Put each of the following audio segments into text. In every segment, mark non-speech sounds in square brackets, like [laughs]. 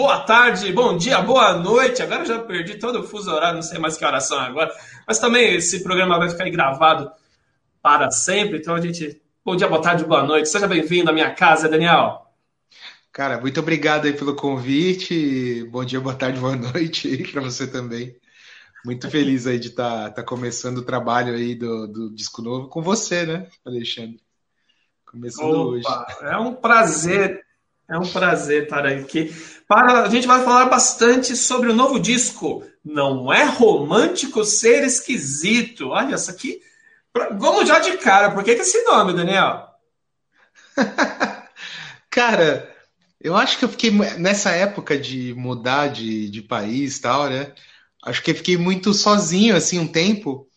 boa tarde, bom dia, boa noite. Agora eu já perdi todo o fuso horário, não sei mais que oração agora. Mas também esse programa vai ficar gravado para sempre. Então a gente. Bom dia, boa tarde, boa noite. Seja bem-vindo à minha casa, Daniel. Cara, muito obrigado aí pelo convite. Bom dia, boa tarde, boa noite para você também. Muito feliz aí de estar tá, tá começando o trabalho aí do, do, disco novo com você, né, Alexandre? Começando Opa, hoje. É um prazer, é um prazer estar aqui. Para, a gente vai falar bastante sobre o novo disco. Não é romântico ser esquisito. Olha, isso aqui. Vamos já de cara. Por que, que esse nome, Daniel? [laughs] cara, eu acho que eu fiquei nessa época de mudar de, de país e tal, né? Acho que eu fiquei muito sozinho, assim, um tempo,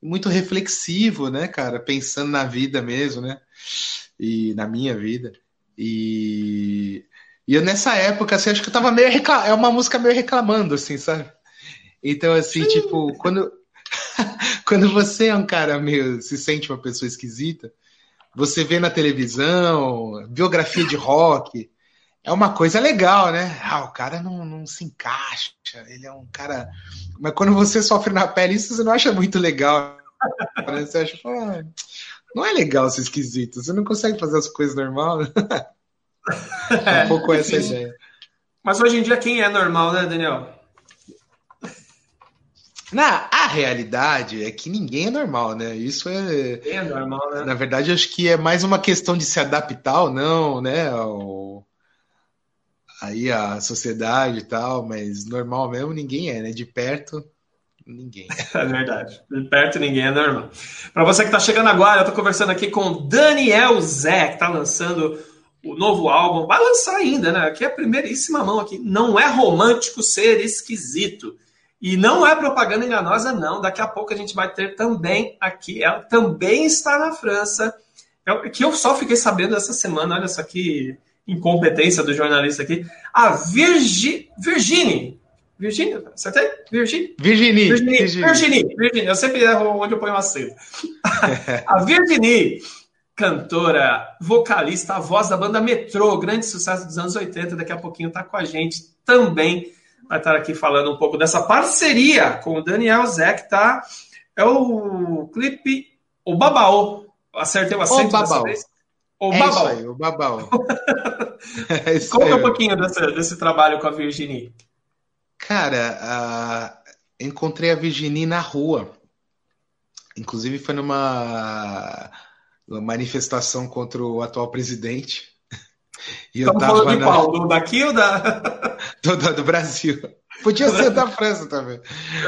muito reflexivo, né, cara? Pensando na vida mesmo, né? E na minha vida. E, e eu nessa época, assim, acho que eu tava meio reclamando. É uma música meio reclamando, assim, sabe? Então, assim, tipo, quando, [laughs] quando você é um cara meio. se sente uma pessoa esquisita, você vê na televisão, biografia de rock é uma coisa legal, né? Ah, o cara não, não se encaixa, ele é um cara. Mas quando você sofre na pele, isso você não acha muito legal. Né? Você acha, ah, não é legal ser esquisito, você não consegue fazer as coisas normal. [laughs] É um pouco essa ideia. Mas hoje em dia, quem é normal, né, Daniel? Na a realidade é que ninguém é normal, né? Isso é. é normal, né? Na verdade, acho que é mais uma questão de se adaptar ou não, né? Ao aí a sociedade e tal, mas normal mesmo ninguém é, né? De perto, ninguém. [laughs] É verdade. De perto ninguém é normal. Para você que está chegando agora, eu estou conversando aqui com Daniel Zé, que está lançando o novo álbum. Vai lançar ainda, né? Aqui é a primeiríssima mão aqui. Não é romântico ser esquisito. E não é propaganda enganosa, não. Daqui a pouco a gente vai ter também aqui. Ela também está na França. Que eu só fiquei sabendo essa semana. Olha só que incompetência do jornalista aqui. A Virgi, Virginie. Virginia, acertei? Virginie? Virginie. Virginie. Virginie. Virginie. Eu sempre erro onde eu ponho o acento. [laughs] a Virginie, cantora, vocalista, a voz da banda Metrô, grande sucesso dos anos 80, daqui a pouquinho está com a gente também. Vai estar aqui falando um pouco dessa parceria com o Daniel Zé, que tá. É o clipe O Babaô. Acertei o acento o dessa vez? O é. Isso aí, o Babal. [laughs] é Conta um pouquinho desse, desse, trabalho com a Virginie. Cara, uh, encontrei a Virginie na rua. Inclusive foi numa manifestação contra o atual presidente. [laughs] E Estamos falando de na... qual? Do daqui ou da... [laughs] do, do, do Brasil. Podia ser da França também.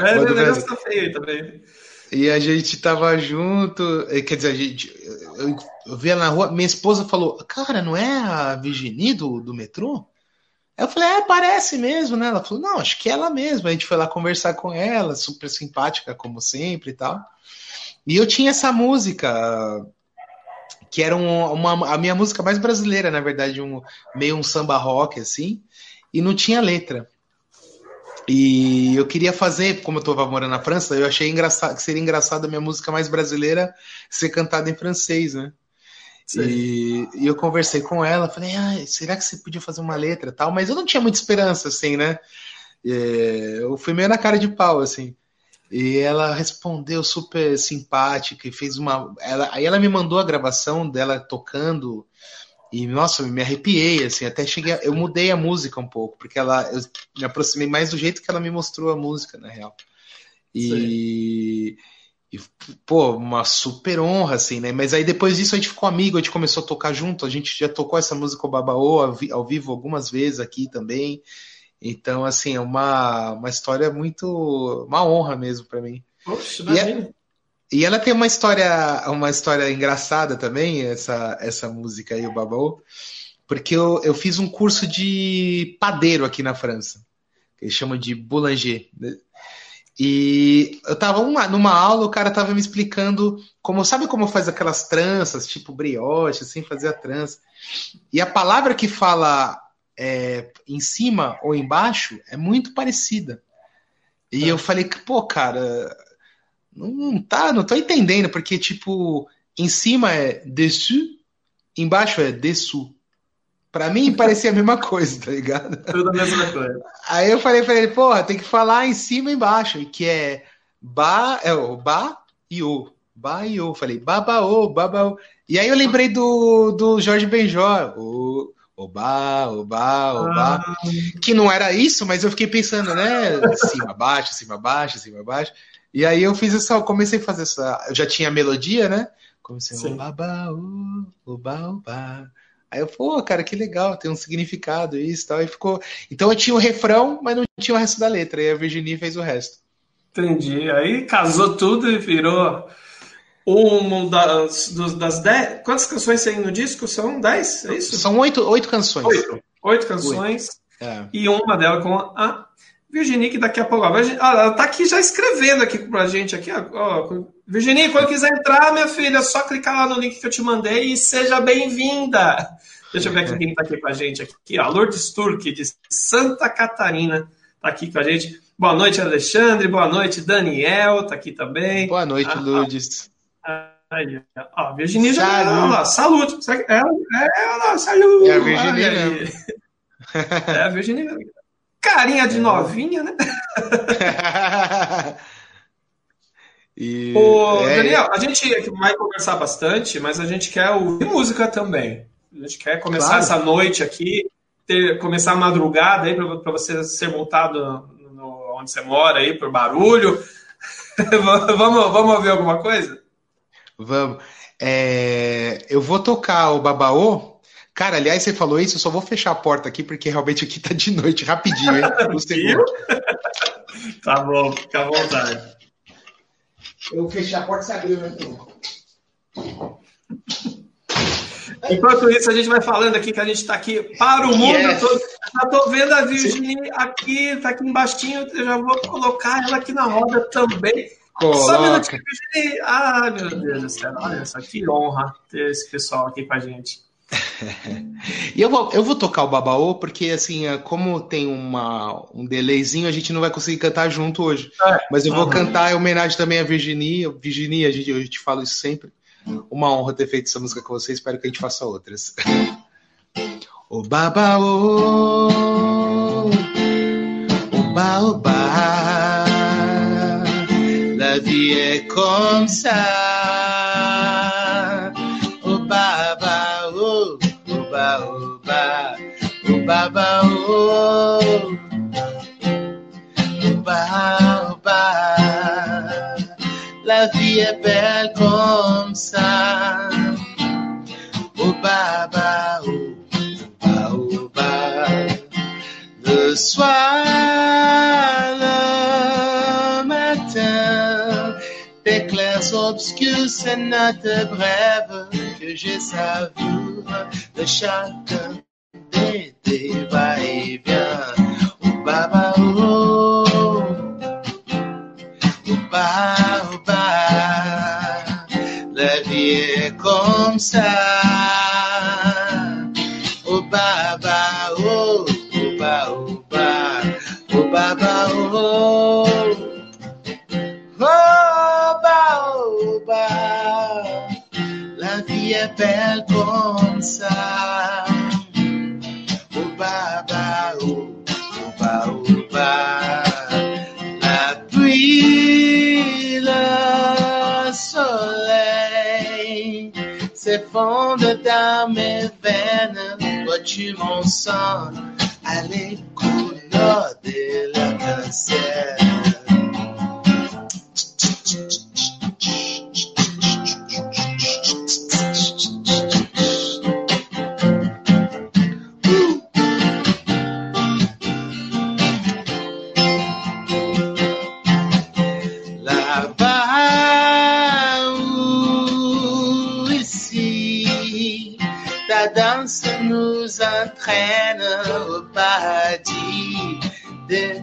É, o negócio tá feio também. E a gente tava junto, quer dizer, a gente, eu, eu vi ela na rua, minha esposa falou, cara, não é a Virginie do, do metrô? Eu falei, é, parece mesmo, né? Ela falou, não, acho que é ela mesma. A gente foi lá conversar com ela, super simpática, como sempre e tal. E eu tinha essa música, que era um, uma, a minha música mais brasileira, na verdade, um, meio um samba rock, assim, e não tinha letra. E eu queria fazer, como eu estava morando na França, eu achei engraçado, que seria engraçado a minha música mais brasileira ser cantada em francês, né? E, e, eu conversei com ela, falei, ah, será que você podia fazer uma letra tal? Mas eu não tinha muita esperança, assim, né? É, eu fui meio na cara de pau, assim. E ela respondeu super simpática e fez uma. Ela, aí ela me mandou a gravação dela tocando e, nossa, me arrepiei, assim, até cheguei. A, eu mudei a música um pouco, porque ela. Eu me aproximei mais do jeito que ela me mostrou a música, na real. E. E, pô, uma super honra, assim, né? Mas aí depois disso a gente ficou amigo, a gente começou a tocar junto, a gente já tocou essa música o Babaô ao, ao vivo algumas vezes aqui também. Então, assim, é uma, uma história muito. uma honra mesmo para mim. Poxa, imagina. E ela tem uma história, uma história engraçada também, essa, essa música aí, o Babou, porque eu, eu fiz um curso de padeiro aqui na França, que eles chamam de boulanger. Né? E eu tava uma, numa aula, o cara tava me explicando como, sabe como faz aquelas tranças, tipo brioche, assim, fazer a trança. E a palavra que fala é, em cima ou embaixo é muito parecida. E eu falei, pô, cara, não tá, não tô entendendo, porque, tipo, em cima é dessus, embaixo é dessous. Pra mim [laughs] parecia a mesma coisa, tá ligado? Tudo a mesma coisa. Aí eu falei pra ele, porra, tem que falar em cima e embaixo, que é ba, é o ba e o. Ba e o. Falei, babaô, babaô. E aí eu lembrei do, do Jorge Benjó, o Oba, oba, oba. Ah. Que não era isso, mas eu fiquei pensando, né? Cima, baixo, cima, baixo, cima, baixo. E aí eu fiz essa, comecei a fazer essa. Eu já tinha a melodia, né? Comecei a oba, oba, oba. Aí eu, pô, cara, que legal, tem um significado isso e tal. E ficou. Então eu tinha o refrão, mas não tinha o resto da letra. E a Virginia fez o resto. Entendi. Aí casou tudo e virou um das, das dez. Quantas canções tem no disco? São dez? É isso? São oito, oito canções. Oito, oito canções. Oito. É. E uma delas com a Virginia, que daqui a pouco. Ó, ela tá aqui já escrevendo aqui pra gente. Aqui, ó, Virginia, quando quiser entrar, minha filha, é só clicar lá no link que eu te mandei e seja bem-vinda. Deixa eu ver aqui quem tá aqui com a gente. Aqui, ó, Lourdes Turque, de Santa Catarina, tá aqui com a gente. Boa noite, Alexandre. Boa noite, Daniel, tá aqui também. Boa noite, ah, Lourdes. Aí, ó, a Virginia já. Olha lá, saúde. Ela, ela, saúde. É a Virginia. É a Virginia Carinha de é. novinha, né? [laughs] e, Ô, é... Daniel, a gente vai conversar bastante, mas a gente quer ouvir música também. A gente quer começar claro. essa noite aqui, ter, começar a madrugada aí para você ser multado no, no, onde você mora aí por barulho. [laughs] vamos, vamos ouvir alguma coisa? Vamos. É, eu vou tocar o Babaô. Cara, aliás, você falou isso, eu só vou fechar a porta aqui, porque realmente aqui tá de noite, rapidinho, hein? [laughs] Um segundo. tá bom, fica à vontade. Eu fechei a porta e você abriu, né? Enquanto isso, a gente vai falando aqui que a gente está aqui para o mundo. Yes. Tô, já estou vendo a Virginia aqui, está aqui embaixo. Eu já vou colocar ela aqui na roda também. Coloca. Um Virginia. Ah, meu Deus do céu. Olha só, que honra ter esse pessoal aqui com a gente. [laughs] e eu vou, eu vou tocar o Babaô, porque assim, é, como tem uma, um delayzinho, a gente não vai conseguir cantar junto hoje. É. Mas eu vou uhum. cantar em homenagem também a Virginia. Virginia, a gente, eu te falo isso sempre. Uma honra ter feito essa música com você. Espero que a gente faça outras. [laughs] O Babaô, o Baobá, la vie est comme ça. O Babaô, o Baobá, o Babaô, o Baobá. La vie est belle comme ça. Oh baba, oh ba, oh ba. Le soir, d'éclairs obscurs, c'est notre brève que je savoure de chacun des, des va-et-vient. Oh baba, oh, oh ba. comme ça. Appuy le soleil s'effondre dans mes veines. Vois-tu mon sang à l'école de la cancelle de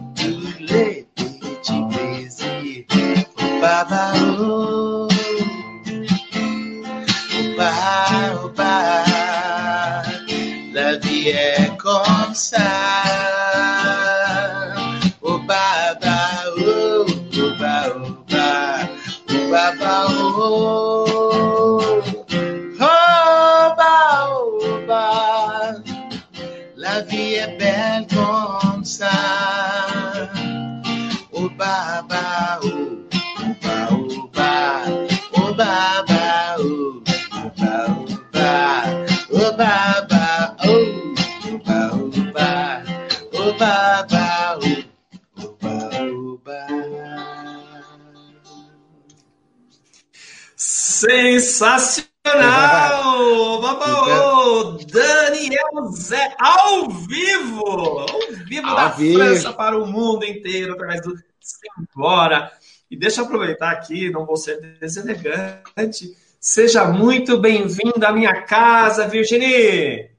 Sensacional! [laughs] Babaô! Daniel Zé, ao vivo! Ao vivo Ao da vivo. França para o mundo inteiro, através do Simbora. E deixa eu aproveitar aqui, não vou ser deselegante. Seja muito bem-vindo à minha casa, Virginie!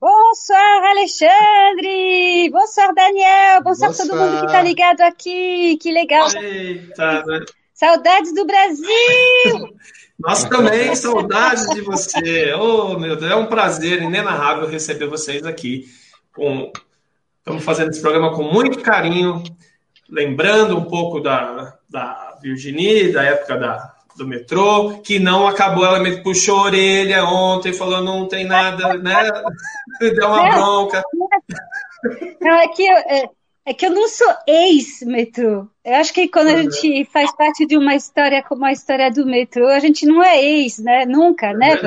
Bonsoir, Alexandre! Bonsoir, Daniel! Bonsoir, todo Bonsoir. mundo que tá ligado aqui! Que legal! Eita, né? Saudades do Brasil! [laughs] Nós também, saudades de você. Oh, meu Deus, é um prazer inenarrável receber vocês aqui. Com... Estamos fazendo esse programa com muito carinho, lembrando um pouco da, da Virginie, da época da, do metrô, que não acabou, ela me puxou a orelha ontem, falou não tem nada, né? [laughs] Deu uma bronca. Não, é que eu, é, é que eu não sou ex-metrô. Eu acho que quando a gente faz parte de uma história como a história do metrô, a gente não é ex, né? Nunca, né?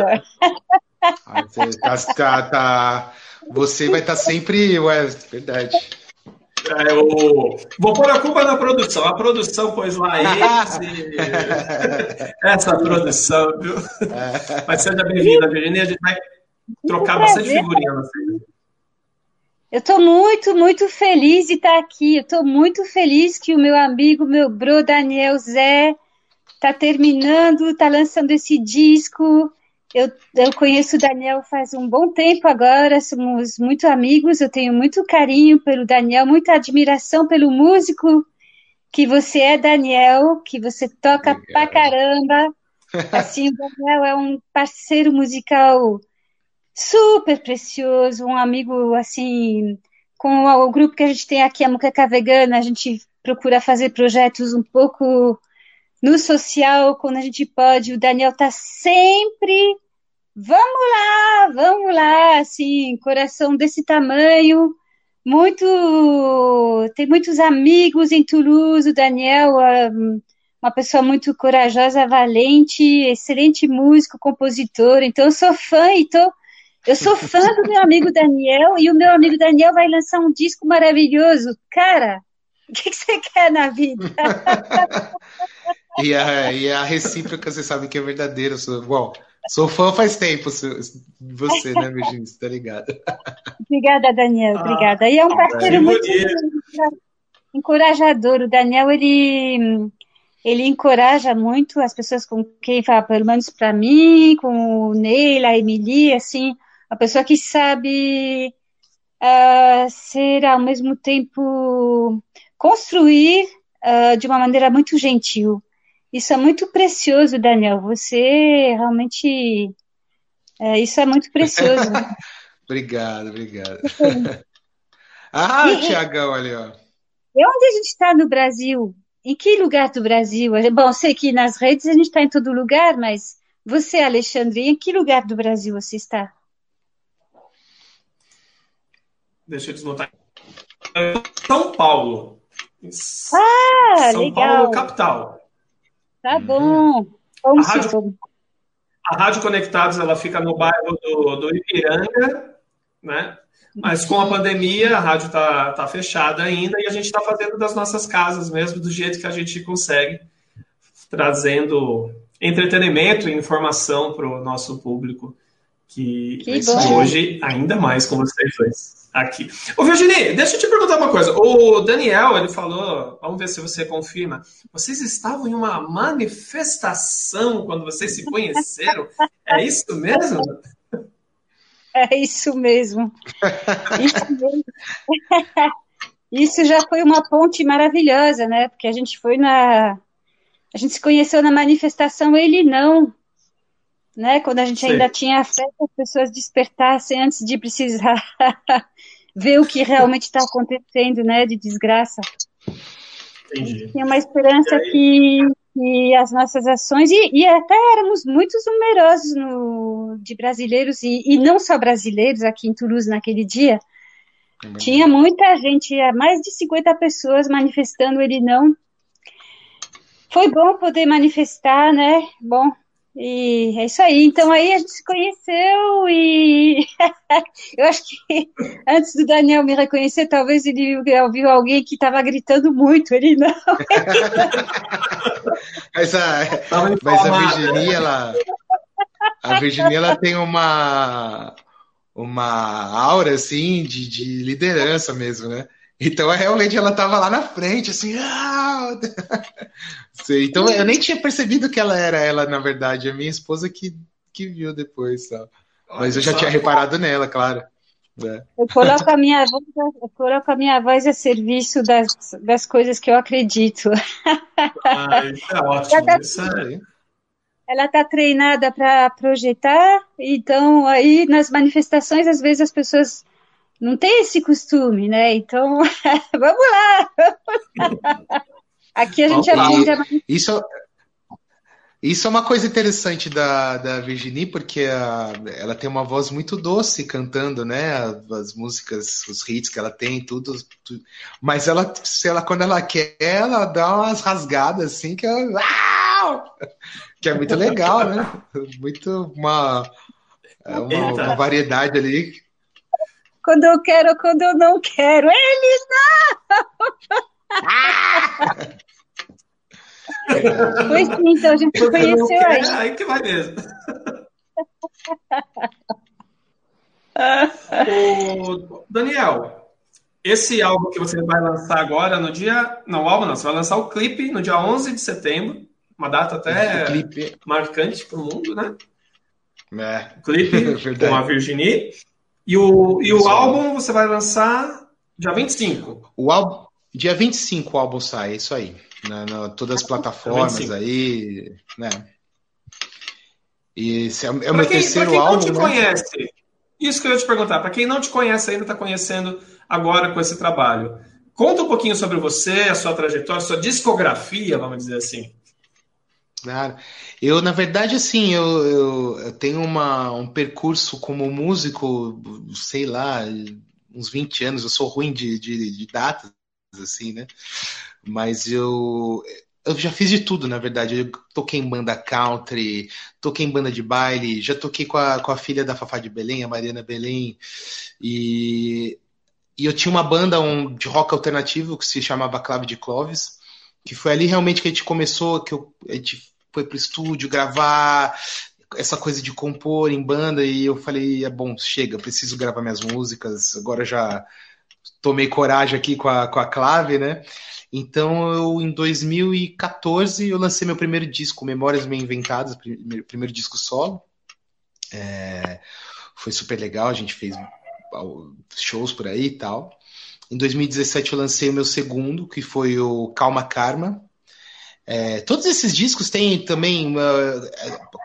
Ah, você tá, tá, tá- Você vai estar sempre. Ué, verdade. É, o... Vou pôr a culpa na produção. A produção pôs lá esse. [laughs] Essa produção, viu? Mas seja bem-vinda, Virginie. A gente vai trocar bastante figurinha frente. Eu estou muito, muito feliz de estar aqui. Eu estou muito feliz que o meu amigo, meu bro Daniel Zé, está terminando, está lançando esse disco. Eu, eu conheço o Daniel faz um bom tempo agora, somos muito amigos. Eu tenho muito carinho pelo Daniel, muita admiração pelo músico que você é, Daniel, que você toca Obrigado. pra caramba. [laughs] Assim, o Daniel é um parceiro musical super precioso, um amigo assim, com o grupo que a gente tem aqui, a Muqueca Vegana, a gente procura fazer projetos um pouco no social, quando a gente pode. O Daniel tá sempre, vamos lá, vamos lá, assim, coração desse tamanho, muito, tem muitos amigos em Toulouse, o Daniel, um, uma pessoa muito corajosa, valente, excelente músico, compositor, então sou fã e tô eu sou fã do meu amigo Daniel e o meu amigo Daniel vai lançar um disco maravilhoso. Cara, o que, que você quer na vida? [laughs] E a, e a recíproca, você sabe que é verdadeira. Bom, sou fã faz tempo de você, né, Virginia? Você tá ligado? Obrigada, Daniel. Ah, Obrigada. E é um parceiro que muito encorajador. O Daniel, ele, ele encoraja muito as pessoas com quem fala, pelo menos para mim, com o Neila, a Emily, assim, uma pessoa que sabe ah, ser ao mesmo tempo construir ah, de uma maneira muito gentil. Isso é muito precioso, Daniel. Você realmente. é, isso é muito precioso. [laughs] Obrigado, obrigado. [laughs] Ah, E- e- Tiagão ali, ó. E onde a gente está no Brasil? Em que lugar do Brasil? Bom, sei que nas redes a gente está em todo lugar, mas você, Alexandre, em que lugar do Brasil você está? Deixa eu desmontar. São Paulo. Ah, São legal. Paulo, capital. Tá Uhum. bom. A rádio-? A Rádio Conectados ela fica no bairro do, do Ipiranga, né? Mas com a pandemia a rádio tá, tá fechada ainda e a gente está fazendo das nossas casas mesmo, do jeito que a gente consegue, trazendo entretenimento e informação para o nosso público, que, Que hoje ainda mais com vocês dois aqui. Ô Virginie, deixa eu te perguntar uma coisa. O Daniel, ele falou, vamos ver se você confirma, vocês estavam em uma manifestação quando vocês se conheceram? É isso mesmo? [laughs] É isso mesmo. Isso mesmo. [laughs] Isso já foi uma ponte maravilhosa, né? Porque a gente foi na. A gente se conheceu na manifestação, ele não. Né? Quando a gente Sei. ainda tinha fé que as pessoas despertassem antes de precisar [laughs] ver o que realmente está acontecendo, né? De desgraça. Entendi. Tinha uma esperança que, que as nossas ações, e, e até éramos muitos numerosos no, de brasileiros, e, e não só brasileiros aqui em Toulouse naquele dia, Tinha muita gente, mais de 50 pessoas manifestando, ele não. Foi bom poder manifestar, né? Bom, e é isso aí. Então aí a gente se conheceu e [laughs] eu acho que antes do Daniel me reconhecer, talvez ele ouviu alguém que estava gritando muito. Ele não. [laughs] mas a, mas a Virginia, ela, a Virginia, ela tem uma uma aura assim de, de liderança mesmo, né? Então, realmente, ela estava lá na frente, assim. Ah! [laughs] então, eu nem tinha percebido que ela era ela, na verdade. A minha esposa que, que viu depois, tá? Mas eu já tinha reparado nela, claro. É. Eu, coloco a minha voz, eu coloco a minha voz a serviço das, das coisas que eu acredito. Ah, isso é ótimo. Ela tá, isso é... ela tá treinada para projetar, então aí nas manifestações, às vezes as pessoas não tem esse costume, né? Então, [laughs] vamos lá! [laughs] Aqui a gente aprende a. Isso, isso é uma coisa interessante da, da Virginie, porque a, ela tem uma voz muito doce cantando, né? As músicas, os hits que ela tem, tudo. tudo. Mas ela, se ela, quando ela quer, ela dá umas rasgadas assim que, ela, que é muito legal, né? Muito uma, é uma, uma variedade ali quando eu quero ou quando eu não quero. Ele não! [laughs] pois sim, então a gente conheceu aí. Aí que vai mesmo. [laughs] o Daniel, esse álbum que você vai lançar agora no dia. Não, o álbum não, você vai lançar o clipe no dia 11 de setembro, uma data até marcante para o mundo, né? É. O clipe [laughs] com a Virginie. E o, e o álbum você vai lançar dia 25. O álbum, dia 25 o álbum sai, é isso aí. Na, na todas as plataformas aí, né? E esse é, é o meu quem, terceiro quem álbum. não te né? conhece, isso que eu ia te perguntar, para quem não te conhece ainda, está conhecendo agora com esse trabalho. Conta um pouquinho sobre você, a sua trajetória, a sua discografia, vamos dizer assim. Claro. Eu, na verdade, assim, eu, eu, eu, tenho uma, um percurso como músico, sei lá, uns 20 anos. Eu sou ruim de, de, de datas, assim, né? Mas eu, eu já fiz de tudo, na verdade. Eu toquei em banda country, toquei em banda de baile, já toquei com a, com a filha da Fafá de Belém, a Mariana Belém. E, e eu tinha uma banda um, de rock alternativo que se chamava Clave de Clovis, que foi ali realmente que a gente começou, que eu, a gente foi pro estúdio gravar, essa coisa de compor em banda, e eu falei, é bom, chega, preciso gravar minhas músicas, agora já tomei coragem aqui com a, com a clave, né? Então, eu, em 2014, eu lancei meu primeiro disco, Memórias Meio Inventadas, primeiro, primeiro disco solo. É, foi super legal, a gente fez shows por aí e tal. Em 2017 eu lancei o meu segundo, que foi o Calma Karma, é, todos esses discos têm também,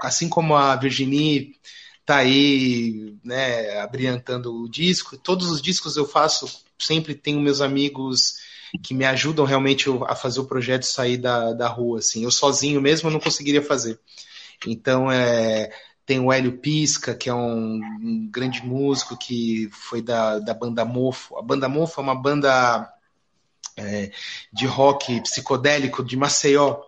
assim como a Virginie tá aí, né, abriantando o disco, todos os discos eu faço, sempre tenho meus amigos que me ajudam realmente a fazer o projeto sair da, da rua, assim. Eu sozinho mesmo não conseguiria fazer. Então, é, tem o Hélio Pisca, que é um, um, grande músico que foi da, da banda Mofo. A banda Mofo é uma banda é, de rock psicodélico de Maceió.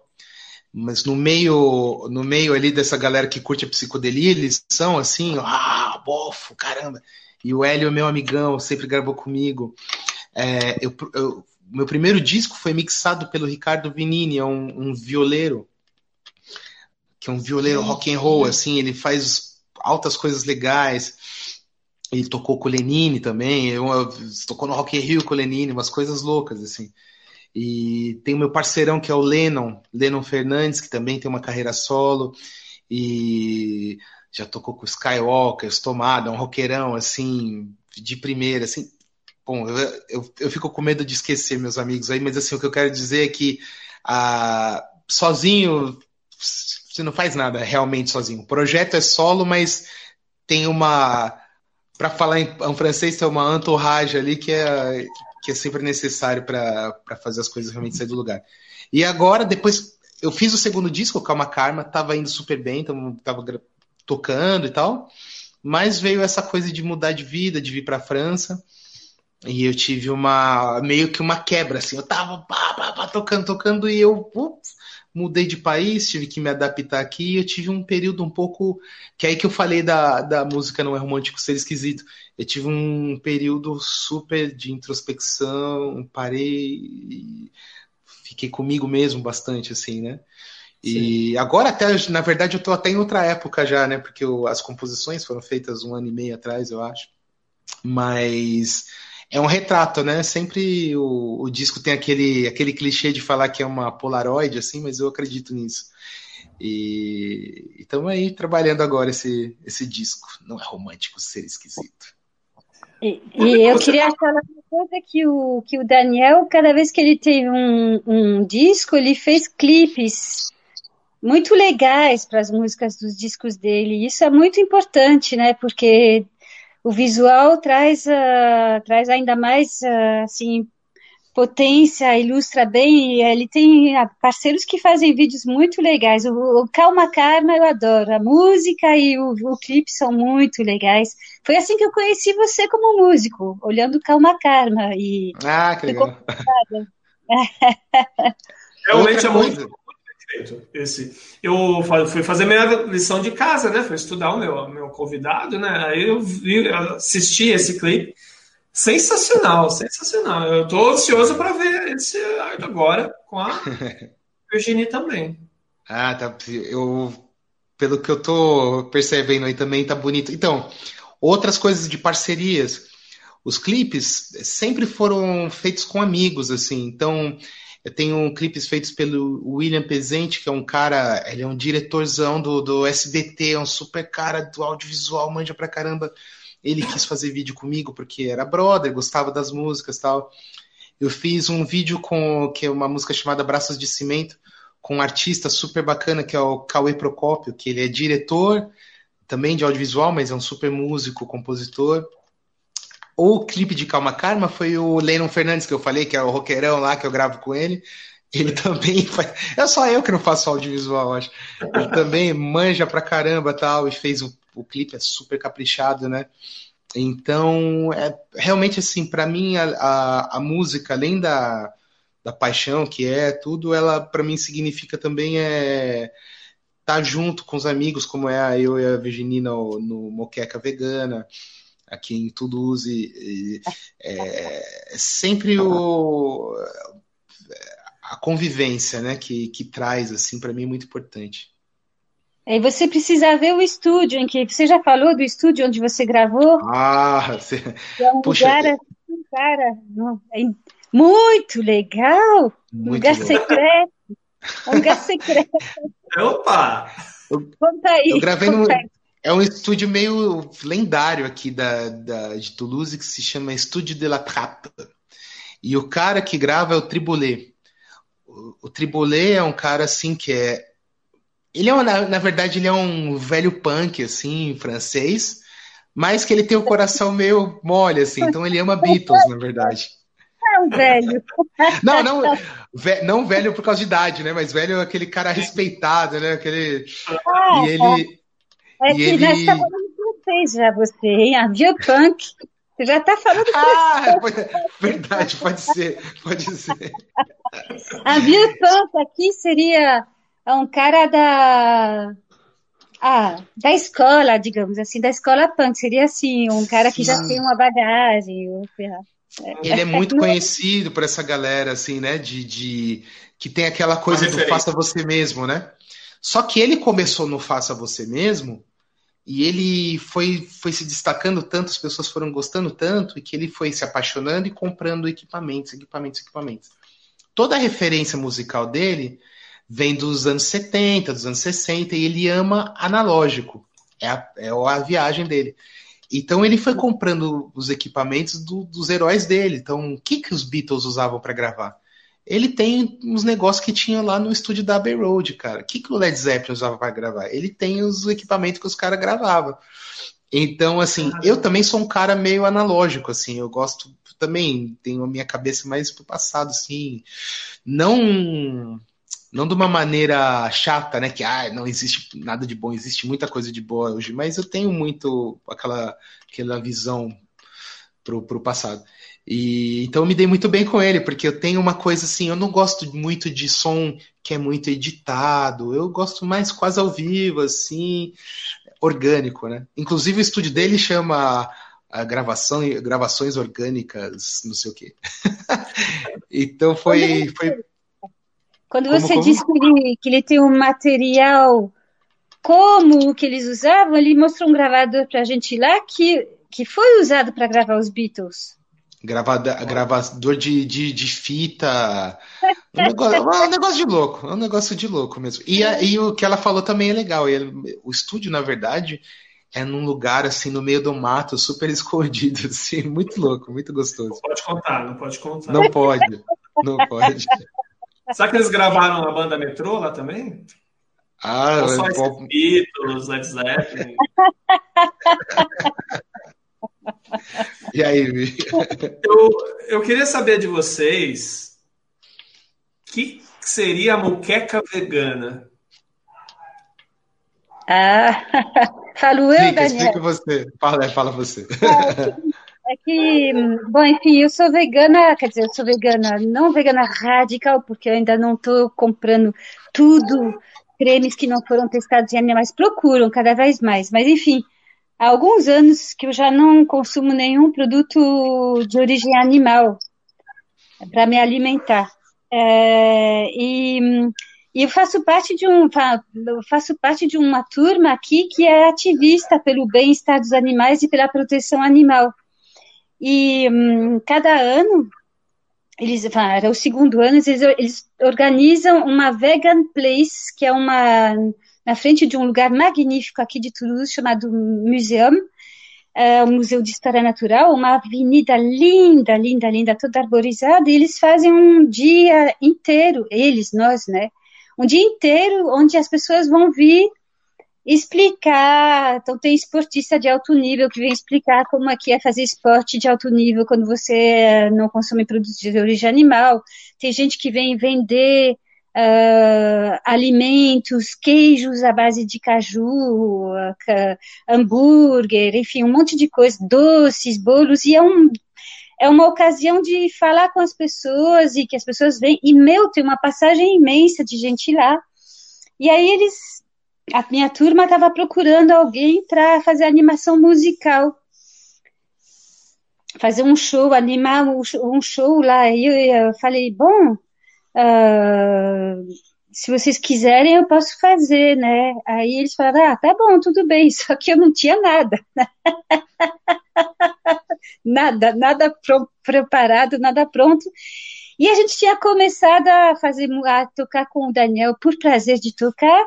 Mas no meio, no meio ali dessa galera que curte a psicodelia, eles são assim, ah, bofo, caramba. E o Hélio, meu amigão, sempre gravou comigo. É, eu, eu, meu primeiro disco foi mixado pelo Ricardo Vinini, é um, um violeiro, que é um violeiro rock and roll, assim, ele faz altas coisas legais. Ele tocou com o Lenine também, eu, eu, tocou no Rock in Rio com o Lenine, umas coisas loucas, assim. E tem o meu parceirão que é o Lennon, Lennon Fernandes, que também tem uma carreira solo, e já tocou com o Skywalker, Tomada, um roqueirão, assim, de primeira, assim. Bom, eu, eu, eu, fico com medo de esquecer meus amigos aí, mas assim, o que eu quero dizer é que ah, sozinho você não faz nada realmente sozinho. O projeto é solo, mas tem uma para falar em, em, francês, tem uma entourage ali que é, que é sempre necessário para fazer as coisas realmente sair do lugar. E agora, depois, eu fiz o segundo disco, Calma Karma, tava indo super bem, tava, tava tocando e tal, mas veio essa coisa de mudar de vida, de vir para a França. E eu tive uma meio que uma quebra, assim. Eu tava pá, pá, pá, tocando, tocando, e eu mudei de país, tive que me adaptar aqui. Eu tive um período um pouco. Que é aí que eu falei da, da música não é romântico ser esquisito. Eu tive um período super de introspecção, parei, fiquei comigo mesmo bastante, assim, né? E Sim. agora até, na verdade, eu tô até em outra época já, né? Porque eu, as composições foram feitas um ano e meio atrás, eu acho. Mas é um retrato, né? Sempre o, o, disco tem aquele, aquele clichê de falar que é uma Polaroid, assim, mas eu acredito nisso. E estamos aí trabalhando agora esse, esse disco. Não é romântico ser esquisito. E, e eu queria falar uma coisa que o, que o Daniel, cada vez que ele teve um, um disco, ele fez clipes muito legais para as músicas dos discos dele. Isso é muito importante, né? Porque o visual traz, uh, traz ainda mais uh, assim, potência, ilustra bem. Ele tem ah, parceiros que fazem vídeos muito legais. O, o Calma Karma eu adoro. A música e o, o clipe são muito legais. Foi assim que eu conheci você como músico, olhando Calma Karma. E ah, que legal. Realmente é muito Perfeito. Esse. Eu fui fazer minha lição de casa, né? Fui estudar o meu, meu convidado, né? Aí eu vi, assisti esse clipe. Sensacional, sensacional. Eu tô ansioso para ver esse agora com a [laughs] Virginie também. Ah, tá. Eu, pelo que eu tô percebendo aí também, tá bonito. Então, outras coisas de parcerias. Os clipes sempre foram feitos com amigos, assim. Então, eu tenho clipes feitos pelo William Pezente, que é um cara, ele é um diretorzão do, do SBT, é um super cara do audiovisual, manja pra caramba. Ele quis fazer vídeo comigo porque era brother, gostava das músicas tal. Eu fiz um vídeo com que é uma música chamada Braços de Cimento, com um artista super bacana que é o Cauê Procópio, que ele é diretor também de audiovisual, mas é um super músico, compositor. O clipe de Calma Karma foi o Lennon Fernandes, que eu falei, que é o roqueirão lá, que eu gravo com ele. Ele [laughs] também faz. É só eu que não faço audiovisual, acho. Ele também manja pra caramba tal, e fez o, o clipe, é super caprichado, né? Então, é realmente assim, para mim, a, a, a, música, além da, da paixão que é tudo, ela para mim significa também é estar tá junto com os amigos, como é eu e a Virginina no, no Moqueca Vegana aqui em Toulouse. E, é, sempre o, a convivência né, que, que traz, assim, para mim é muito importante. E você precisa ver o estúdio em que você já falou do estúdio onde você gravou? Ah, [laughs] você... é um Puxa, lugar assim, cara, é muito legal, muito lugar legal. secreto, um lugar secreto. [laughs] Opa! Conta aí. Eu gravei no, é um estúdio meio lendário aqui da, da, de Toulouse que se chama Estúdio de la Trappe. E o cara que grava é o Triboulet. O, o Triboulet é um cara assim que é. Ele é, na, na verdade, ele é um velho punk, assim, francês, mas que ele tem o coração meio mole, assim, então ele ama Beatles, na verdade. É um velho. [laughs] Não, não, não velho por causa de idade, né? Mas velho é aquele cara respeitado, né? Aquele. Ah, e ele. É que ele... já está falando francês já você, hein? A Biopunk. Você já está falando ah, francês. Ah, verdade, pode ser, pode ser. A Biopunk aqui seria um cara da... Ah, da escola, digamos assim, da escola punk. Seria assim, um cara que Sim. já tem uma bagagem. Ele é muito conhecido por essa galera, assim, né? De, de que tem aquela coisa do faça você mesmo, né? Só que ele começou no faça você mesmo e ele foi, foi se destacando tanto, as pessoas foram gostando tanto, e que ele foi se apaixonando e comprando equipamentos, equipamentos, equipamentos. Toda a referência musical dele vem dos anos 70, dos anos 60, e ele ama analógico. É a, é a viagem dele. Então ele foi comprando os equipamentos do, dos heróis dele. Então, o que, que os Beatles usavam para gravar? Ele tem uns negócios que tinha lá no estúdio da Abbey Road, cara. O que, que o Led Zeppelin usava para gravar? Ele tem os equipamentos que os caras gravavam. Então, assim, ah, eu também sou um cara meio analógico, assim, eu gosto também, tenho a minha cabeça mais pro passado, assim, não não de uma maneira chata, né, que ah, não existe nada de bom, existe muita coisa de boa hoje, mas eu tenho muito aquela, aquela visão pro, pro passado. E então eu me dei muito bem com ele, porque eu tenho uma coisa assim, eu não gosto muito de som que é muito editado, eu gosto mais quase ao vivo, assim, orgânico, né? Inclusive o estúdio dele chama a gravação, gravações orgânicas, não sei o quê. [laughs] então foi, foi. Quando você como, disse que ele, que ele tem um material como o que eles usavam, ele mostrou um gravador para a gente lá que, que foi usado para gravar os Beatles. Gravada, gravador de, de, de fita. Um negócio, é [laughs] um negócio de louco. É um negócio de louco mesmo. E, a, e o que ela falou também é legal. Ele, o estúdio, na verdade, é num lugar assim no meio do mato, super [laughs] escondido, assim, muito louco, muito gostoso. Não pode contar, não pode contar. Não pode, não pode. Será que eles gravaram a banda Metrô lá também? Ah, Ou só esses Beatles, Led Zeppelin? [laughs] [laughs] E aí, eu, eu queria saber de vocês o que seria a moqueca vegana? Ah, [laughs] falo eu, Daniel. Explica você. Fala, fala você. É que, bom, enfim, eu sou vegana, quer dizer, eu sou vegana, não vegana radical, porque eu ainda não estou comprando tudo, cremes que não foram testados em animais, procuram cada vez mais, mas enfim, há alguns anos que eu já não consumo nenhum produto de origem animal para me alimentar. É, e, e, eu faço parte de um faço parte de uma turma aqui que é ativista pelo bem-estar dos animais e pela proteção animal. E um, cada ano eles era o segundo ano eles, eles organizam uma vegan place que é uma na frente de um lugar magnífico aqui de Toulouse chamado Museum, é, museu de história natural, uma avenida linda, linda, linda, toda arborizada, e eles fazem um dia inteiro, eles, nós, né? Um dia inteiro onde as pessoas vão vir explicar. Então, tem esportista de alto nível que vem explicar como é que é fazer esporte de alto nível quando você não consome produtos de origem animal. Tem gente que vem vender uh, alimentos, queijos à base de caju, uh, hambúrguer, enfim, um monte de coisa, doces, bolos, e é um é uma ocasião de falar com as pessoas e que as pessoas vêm. E, meu, tem uma passagem imensa de gente lá. E aí eles. A minha turma estava procurando alguém para fazer animação musical. Fazer um show, animar um show lá. E eu, eu falei, bom, Uh, se vocês quiserem, eu posso fazer, né? Aí eles falaram, ah, tá bom, tudo bem, [laughs] só que eu não tinha nada. [laughs] nada, nada preparado, nada pronto. E a gente tinha começado a fazer, a tocar com o Daniel por prazer de tocar.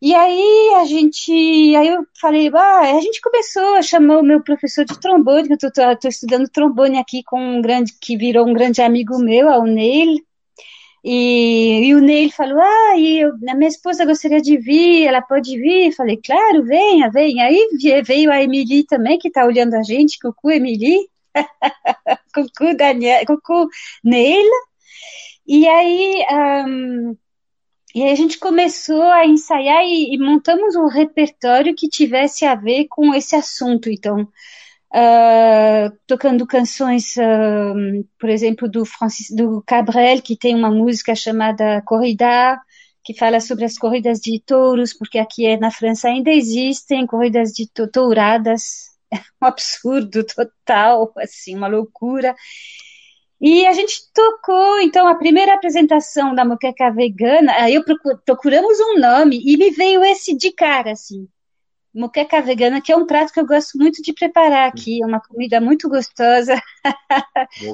E aí a gente, aí eu falei, ah, a gente começou, chamou o meu professor de trombone, que eu estou estudando trombone aqui com um grande, que virou um grande amigo meu, o Neil, e, e o Neil falou: Ah, e eu, a minha esposa gostaria de vir, ela pode vir? Falei: Claro, venha, venha. Aí veio a Emily também, que está olhando a gente, Cucu Emily, [laughs] Cucu Daniel, Cucu Neil. E aí, um, e aí a gente começou a ensaiar e, e montamos um repertório que tivesse a ver com esse assunto. Então, Uh, tocando canções, uh, por exemplo, do, Francis, do Cabrel, que tem uma música chamada Corrida, que fala sobre as corridas de touros, porque aqui é, na França ainda existem corridas de touradas, [laughs] é um absurdo total, assim, uma loucura. E a gente tocou, então, a primeira apresentação da moqueca vegana, aí eu procuramos um nome e me veio esse de cara, assim, moqueca vegana, que é um prato que eu gosto muito de preparar aqui. É uma comida muito gostosa,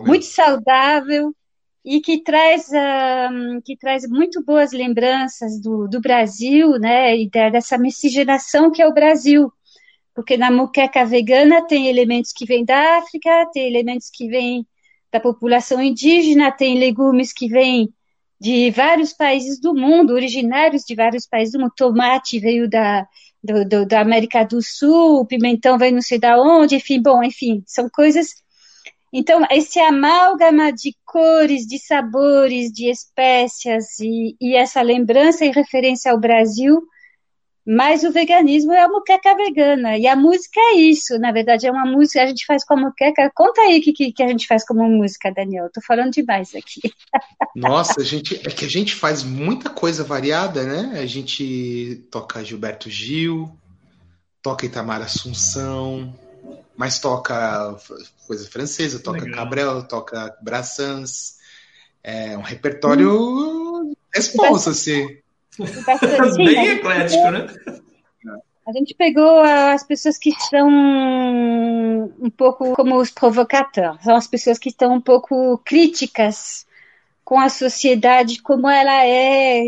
muito saudável e que traz, um, que traz muito boas lembranças do, do Brasil, né? E dessa miscigenação que é o Brasil. Porque na moqueca vegana tem elementos que vêm da África, tem elementos que vêm da população indígena, tem legumes que vêm de vários países do mundo, originários de vários países do mundo. Tomate veio da, do, do, da América do Sul, o pimentão vem não sei da onde, enfim, bom, enfim, são coisas. Então, esse amálgama de cores, de sabores, de espécias e, e essa lembrança e referência ao Brasil Mas o veganismo é a muqueca vegana. E a música é isso. Na verdade, é uma música que a gente faz com a muqueca. Conta aí o que, que, que, a gente faz como música, Daniel. Tô falando demais aqui. [laughs] Nossa, a gente, é que a gente faz muita coisa variada, né? A gente toca Gilberto Gil, toca Itamar Assunção, mas toca coisa francesa, toca Legal. Cabrel, toca Brassans. É um repertório hum. responsa, assim. [laughs] Bem eclético, né? A gente pegou as pessoas que estão um pouco como os provocateurs, são as pessoas que estão um pouco críticas com a sociedade como ela é,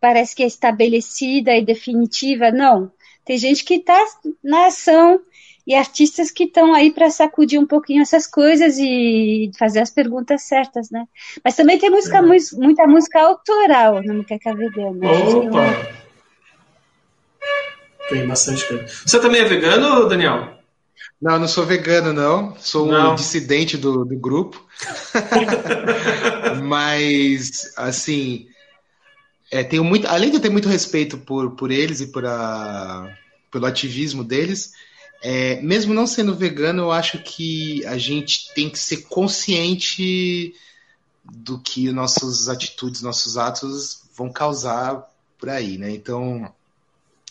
parece que é estabelecida e definitiva. Não, tem gente que está na ação e artistas que estão aí para sacudir um pouquinho essas coisas e fazer as perguntas certas, né? Mas também tem música, é. muita música autoral no Muqueca Vegana. Né? Opa! Tem bastante coisa. Você também é vegano, Daniel? Não, não sou vegano, não. Sou não. um dissidente do, do grupo. [laughs] Mas, assim, é, tenho muito, além de eu ter muito respeito por, por eles e por a, pelo ativismo deles, é, mesmo não sendo vegano, eu acho que a gente tem que ser consciente do que nossas atitudes, nossos atos vão causar por aí, né? Então,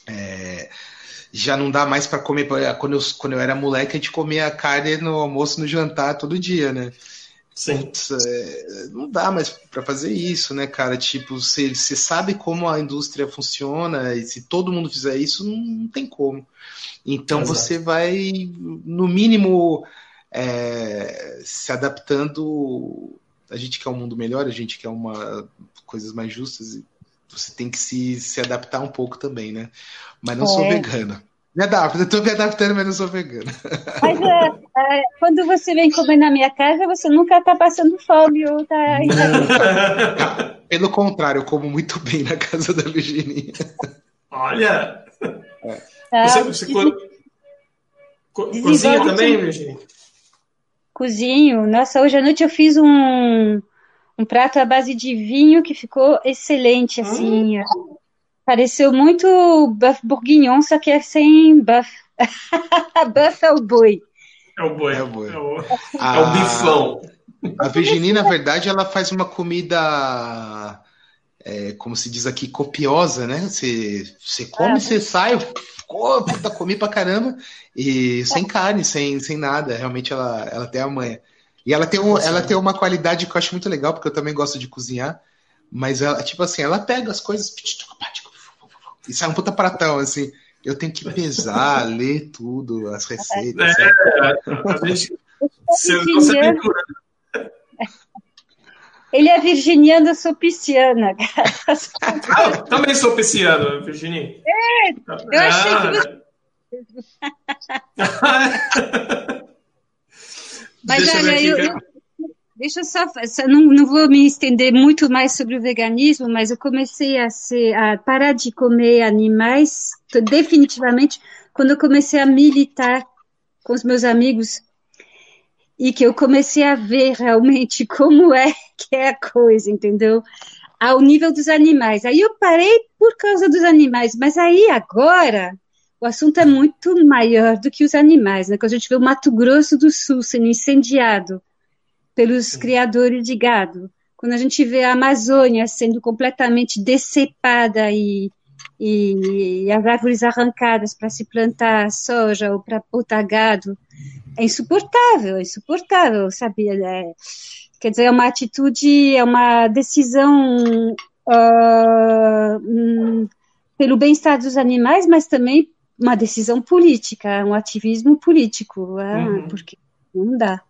é, já não dá mais para comer. Quando eu, quando eu era moleque, a gente comia carne no almoço, no jantar todo dia, né? Sim. É, não dá mais para fazer isso, né, cara? Tipo, você sabe como a indústria funciona e se todo mundo fizer isso, não, não tem como. Então Exato. você vai, no mínimo, é, se adaptando. A gente quer um mundo melhor, a gente quer uma coisas mais justas e você tem que se, se adaptar um pouco também, né? Mas não é. sou vegana. Me adapto, eu tô me adaptando, mas não sou vegana. Mas é, é, quando você vem comer na minha casa, você nunca tá passando fome ou tá. Pelo contrário, eu como muito bem na casa da Virginia. Olha! É. Ah, você, você co... co cozinha também, Virginia? Cozinho. Nossa, hoje à noite eu fiz um, um prato à base de vinho que ficou excelente, assim. Hum. Pareceu muito buff bourguignon, só que é sem buff. [laughs] buff é o boi. É o boi. É o, boi. É o, ah, é o bifão. A Virginie, na verdade, ela faz uma comida, é, como se diz aqui, copiosa, né? Você, você come, ah, você sai, oh, puta, comi pra caramba, e sem carne, sem, sem nada. Realmente ela, ela tem a manha. E ela tem, um, ela tem uma qualidade que eu acho muito legal, porque eu também gosto de cozinhar. Mas ela, tipo assim, ela pega as coisas e sai um puta pratão, assim. Eu tenho que pesar, [laughs] ler tudo, as receitas. É, a gente. [laughs] [laughs] Ele é virginiano, eu sou pisciana, cara. Ah, também sou pisciano, Virginia. É, eu achei que ah. Mas Deixa olha, eu, eu, Deixa eu só, não, não vou me estender muito mais sobre o veganismo, mas eu comecei a, ser, a parar de comer animais definitivamente quando eu comecei a militar com os meus amigos e que eu comecei a ver realmente [laughs] como é que é a coisa, entendeu? Ao nível dos animais. Aí eu parei por causa dos animais, mas aí agora o assunto é muito maior do que os animais, né? Quando a gente vê o Mato Grosso do Sul sendo incendiado, pelos criadores de gado. Quando a gente vê a Amazônia sendo completamente decepada e, e, e as árvores arrancadas para se plantar soja ou para botar gado, é insuportável, é insuportável, sabia? É, quer dizer, é uma atitude, é uma decisão uh, pelo bem-estar dos animais, mas também uma decisão política, um ativismo político, uh, uhum. porque não dá.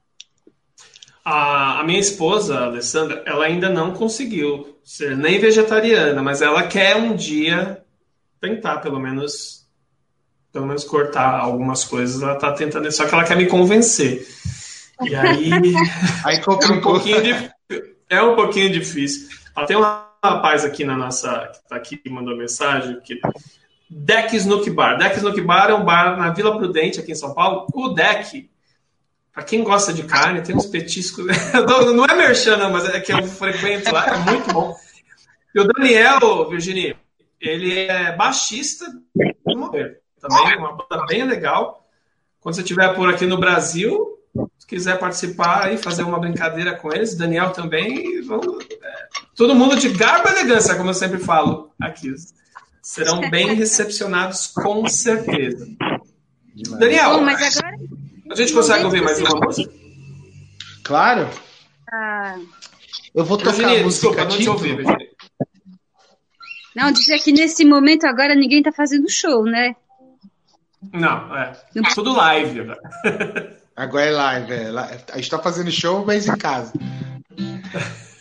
A, a, minha esposa, a Alessandra, ela ainda não conseguiu ser nem vegetariana, mas ela quer um dia tentar, pelo menos, pelo menos cortar algumas coisas. Ela está tentando, só que ela quer me convencer. E aí, [laughs] aí [laughs] é um pouquinho de, é um pouquinho difícil. Ela tem um rapaz aqui na nossa que está aqui que mandou mensagem que Deck Snook Bar. Deck Snook Bar é um bar na Vila Prudente aqui em São Paulo. O Deck Pra quem gosta de carne, tem uns petiscos. [laughs] não é merchan, não, mas é que eu frequento lá, é muito bom. E o Daniel, Virginia, ele é baixista do Mover. Também uma banda bem legal. Quando você estiver por aqui no Brasil, se quiser participar e fazer uma brincadeira com eles, Daniel também, vamos, é, todo mundo de garbo e elegância, como eu sempre falo aqui. Serão bem recepcionados, com certeza. Daniel, Bom, mas agora, a gente consegue ouvir mais uma música? Claro. Ah. Eu vou tocar Virginia, a música desculpa, não te ouvi, Virginia. Não, dizer que nesse momento agora ninguém tá fazendo show, né? Não, é. Tudo live agora. Agora é live, é. A gente tá fazendo show, mas em casa.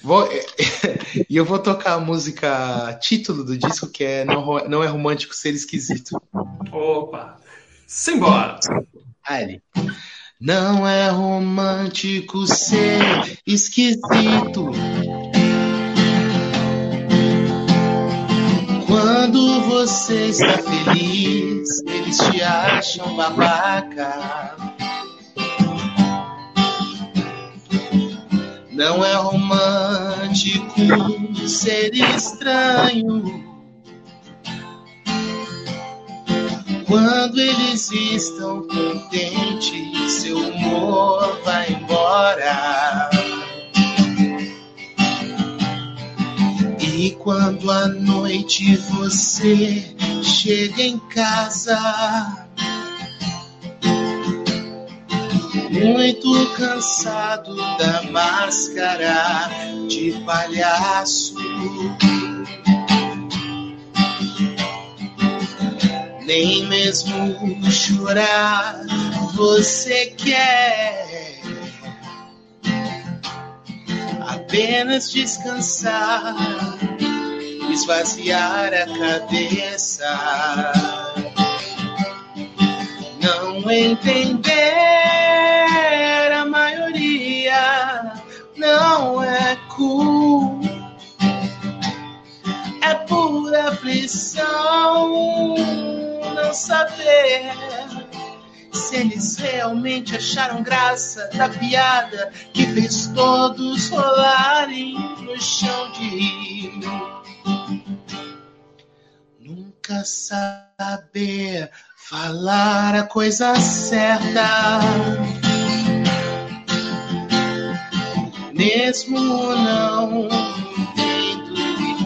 Vou, [laughs] e eu vou tocar a música título do disco, que é Não, não é Romântico Ser Esquisito. Opa! Simbora! Não é romântico ser esquisito. Quando você está feliz, eles te acham babaca. Não é romântico ser estranho. Quando eles estão contentes, seu humor vai embora. E quando à noite você chega em casa, muito cansado da máscara de palhaço. Nem mesmo chorar você quer, apenas descansar, esvaziar a cabeça. Não entender aflição não saber se eles realmente acharam graça da piada que fez todos rolarem no chão de rir. Nunca saber falar a coisa certa mesmo não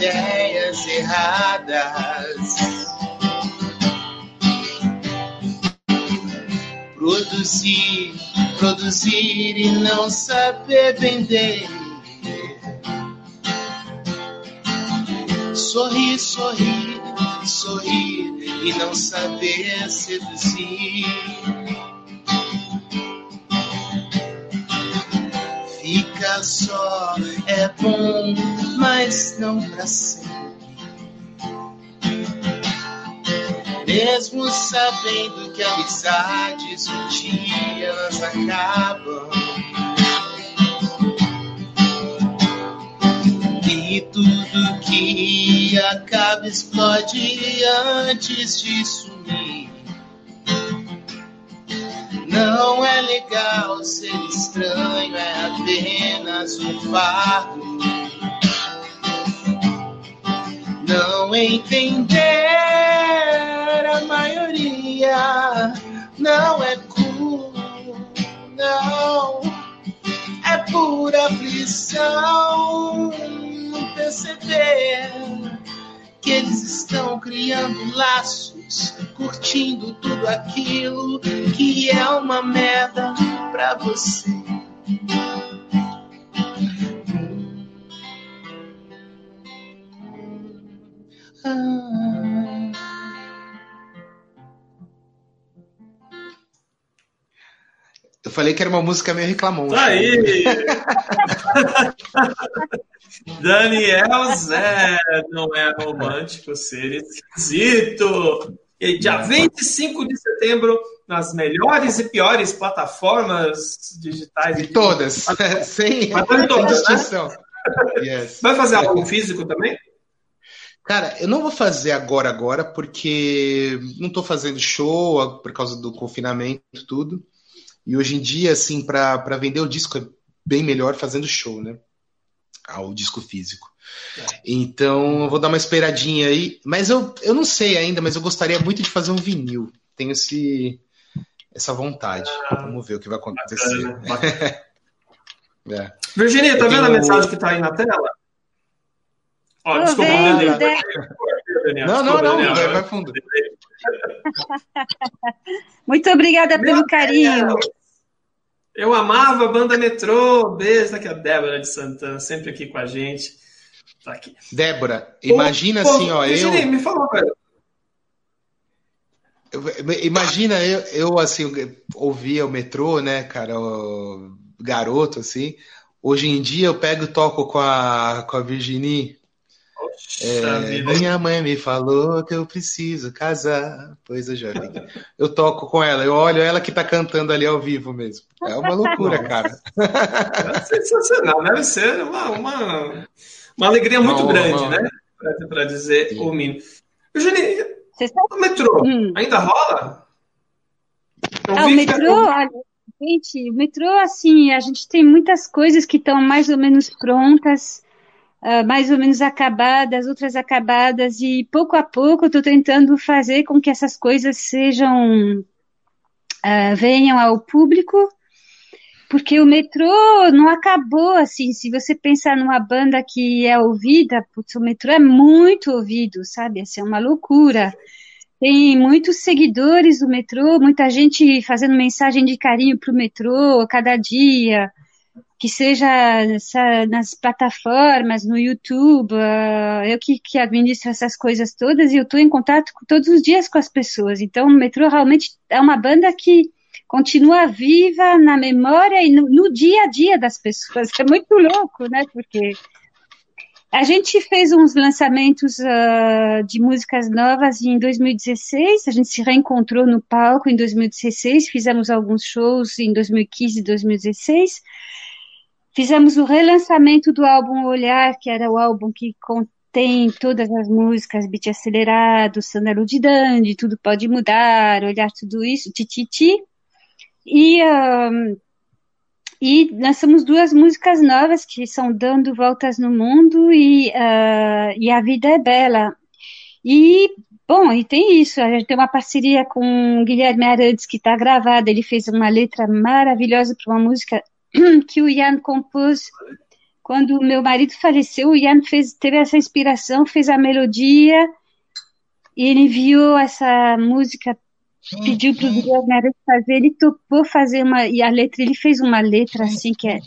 ideias erradas. Produzir, produzir e não saber vender. Sorrir, sorrir, sorrir e não saber seduzir. fica só é bom, não pra sempre. Mesmo sabendo que amizades um dia elas acabam. E tudo que acaba explode antes de sumir. Não é legal ser estranho, é apenas um fardo. Não entender a maioria não é cool, não. É pura aflição perceber que eles estão criando laços, curtindo tudo aquilo que é uma merda pra você. Eu falei que era uma música meio. Tá aí! [laughs] Daniel Zé, não é romântico ser esquisito. E dia 25 de setembro, nas melhores e piores plataformas digitais. De todas, [laughs] sem, sem todas, distinção. Né? Yes. Vai fazer [laughs] algo físico também? Cara, eu não vou fazer agora, agora, porque não estou fazendo show por causa do confinamento e tudo. E hoje em dia, assim, para vender o disco é bem melhor fazendo show, né? ao disco físico. Então, eu vou dar uma esperadinha aí. Mas eu, eu não sei ainda, mas eu gostaria muito de fazer um vinil. Tenho esse, essa vontade. Vamos ver o que vai acontecer. [laughs] é. Virginia, tá vendo a mensagem que tá aí na tela? Ó, oh, desculpa, vendo, Daniel. Não, não, não, Daniel. vai, fundo. [laughs] Muito obrigada pelo carinho. Eu amava a banda Metrô. Beijo daqui a Débora de Santana, sempre aqui com a gente. Tá aqui. Débora, imagina assim, ó. Eu... Me falou, velho. Imagina eu, eu assim, ouvia o metrô, né, cara, o garoto, assim. Hoje em dia eu pego e toco com a, com a Virginie. É, minha mãe me falou que eu preciso casar. Pois eu já vi. Eu toco com ela, eu olho ela que tá cantando ali ao vivo mesmo. É uma loucura, cara. É sensacional, deve ser uma, uma, uma alegria muito uma, grande, uma... né? Para dizer Sim. o mínimo. Virginie, o metrô hum. ainda rola? Ah, o metrô, olha, gente, o metrô, assim, a gente tem muitas coisas que estão mais ou menos prontas, uh, mais ou menos acabadas, outras acabadas, e pouco a pouco estou tentando fazer com que essas coisas sejam, uh, venham ao público, porque o metrô não acabou assim. Se você pensar numa banda que é ouvida, putz, o metrô é muito ouvido, sabe? Assim, é uma loucura. Tem muitos seguidores do metrô, muita gente fazendo mensagem de carinho para o metrô cada dia, que seja nas plataformas, no YouTube, uh, eu que, que administro essas coisas todas e eu estou em contato todos os dias com as pessoas. Então, o metrô realmente é uma banda que continua viva na memória e no, no, dia a dia das pessoas. É muito louco, né? Porque a gente fez uns lançamentos uh, de músicas novas em 2016, a gente se reencontrou no palco em 2016, fizemos alguns shows em 2015 e 2016. Fizemos o relançamento do álbum Olhar, que era o álbum que contém todas as músicas, beat acelerado, Sandalo de Dandy, Tudo Pode Mudar, Olhar Tudo Isso, Tititi. E, um, e lançamos duas músicas novas que são Dando Voltas no Mundo e, uh, e A Vida é Bela. E, bom, e tem isso, a gente tem uma parceria com o Guilherme Arantes que está gravada, ele fez uma letra maravilhosa para uma música [clears throat] que o Ian compôs. Quando o meu marido faleceu, o Ian fez, teve essa inspiração, fez a melodia e ele enviou essa música pediu para o Guilherme fazer, ele topou fazer uma, e a letra, ele fez uma letra assim que é,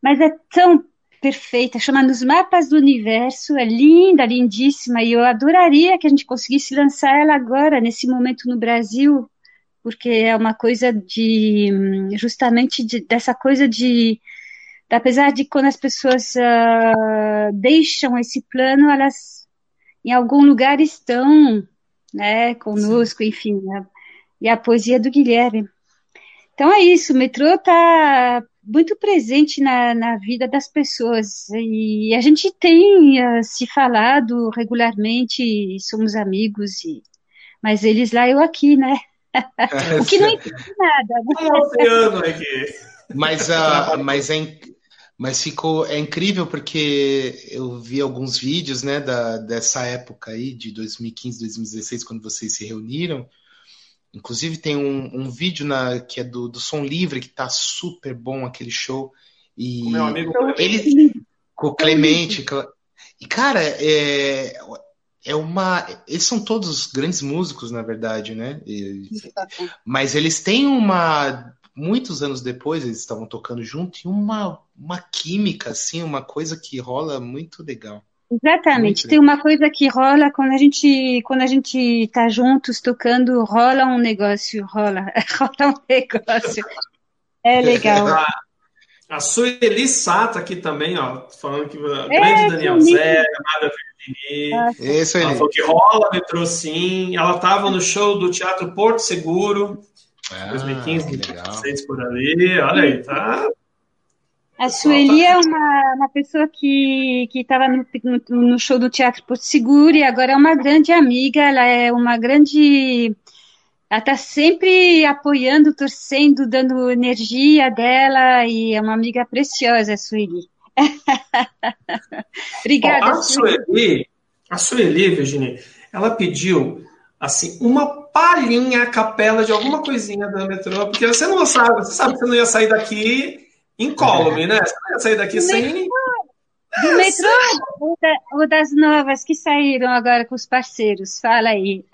mas é tão perfeita, chama Nos Mapas do Universo, é linda, lindíssima, e eu adoraria que a gente conseguisse lançar ela agora, nesse momento no Brasil, porque é uma coisa de, justamente de, dessa coisa de, apesar de quando as pessoas uh, deixam esse plano, elas em algum lugar estão, né, conosco, Sim. enfim, né? e a poesia do Guilherme. Então é isso, o metrô está muito presente na, na vida das pessoas e a gente tem uh, se falado regularmente, somos amigos, e, mas eles lá, eu aqui, né? O que não impede nada. Um oceano aqui. Mas, uh, mas, é, mas ficou é incrível porque eu vi alguns vídeos né, da, dessa época aí, de 2015, 2016, quando vocês se reuniram. Inclusive tem um, um vídeo na, que é do, do Som Livre, que tá super bom aquele show. E o meu amigo ele com o Clemente. E, cara, é, é uma. Eles são todos grandes músicos, na verdade, né? E, mas eles têm uma. Muitos anos depois, eles estavam tocando junto e uma, uma química, assim, uma coisa que rola muito legal. Exatamente. Muito Tem uma coisa que rola quando a gente quando a gente tá juntos tocando, rola um negócio, rola, [laughs] rola um negócio. É legal. [laughs] A, Sueli Sato aqui também, ó, falando que é, grande Daniel Zé, amada Virginie. Ah, Isso aí. Ela falou que rola, metrô sim. Ela estava no show do Teatro Porto Seguro, ah, 2015, 2016 por ali. Olha aí, tá a Sueli é uma, uma pessoa que estava no, no, no, show do Teatro Porto Seguro e agora é uma grande amiga, ela é uma grande. Ela está sempre apoiando, torcendo, dando energia dela e é uma amiga preciosa, a Sueli. [laughs] Obrigada. Ó, a Sueli, a Sueli, Virginia, ela pediu assim uma palhinha a capela de alguma coisinha da metrô, porque você não sabe, você sabe que você não ia sair daqui incólume, né? Você não ia sair daqui sem. Do metrô ou, da, ou das novas que saíram agora com os parceiros? Fala aí.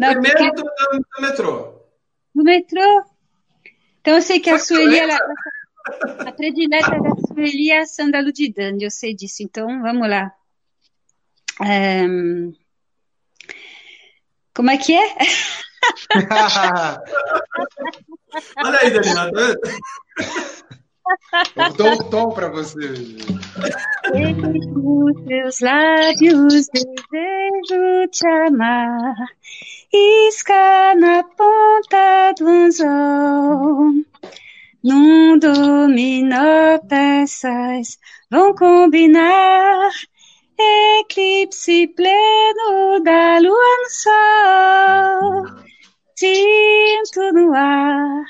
Não, Primeiro porque- do, do metrô. Do metrô. Então eu sei que a Sueli, ela, a predileta da Sueli é a Sândalo de Dande, eu sei disso. Então vamos lá. Ahn, Como é que é? [laughs] [laughs] Olha aí, Danila. [laughs] Eu dou um tom pra você. Nos teus lábios desejo te amar, isca na ponta do anzol. Num dominó peças vão combinar, eclipse pleno da lua no sol. Sinto no ar,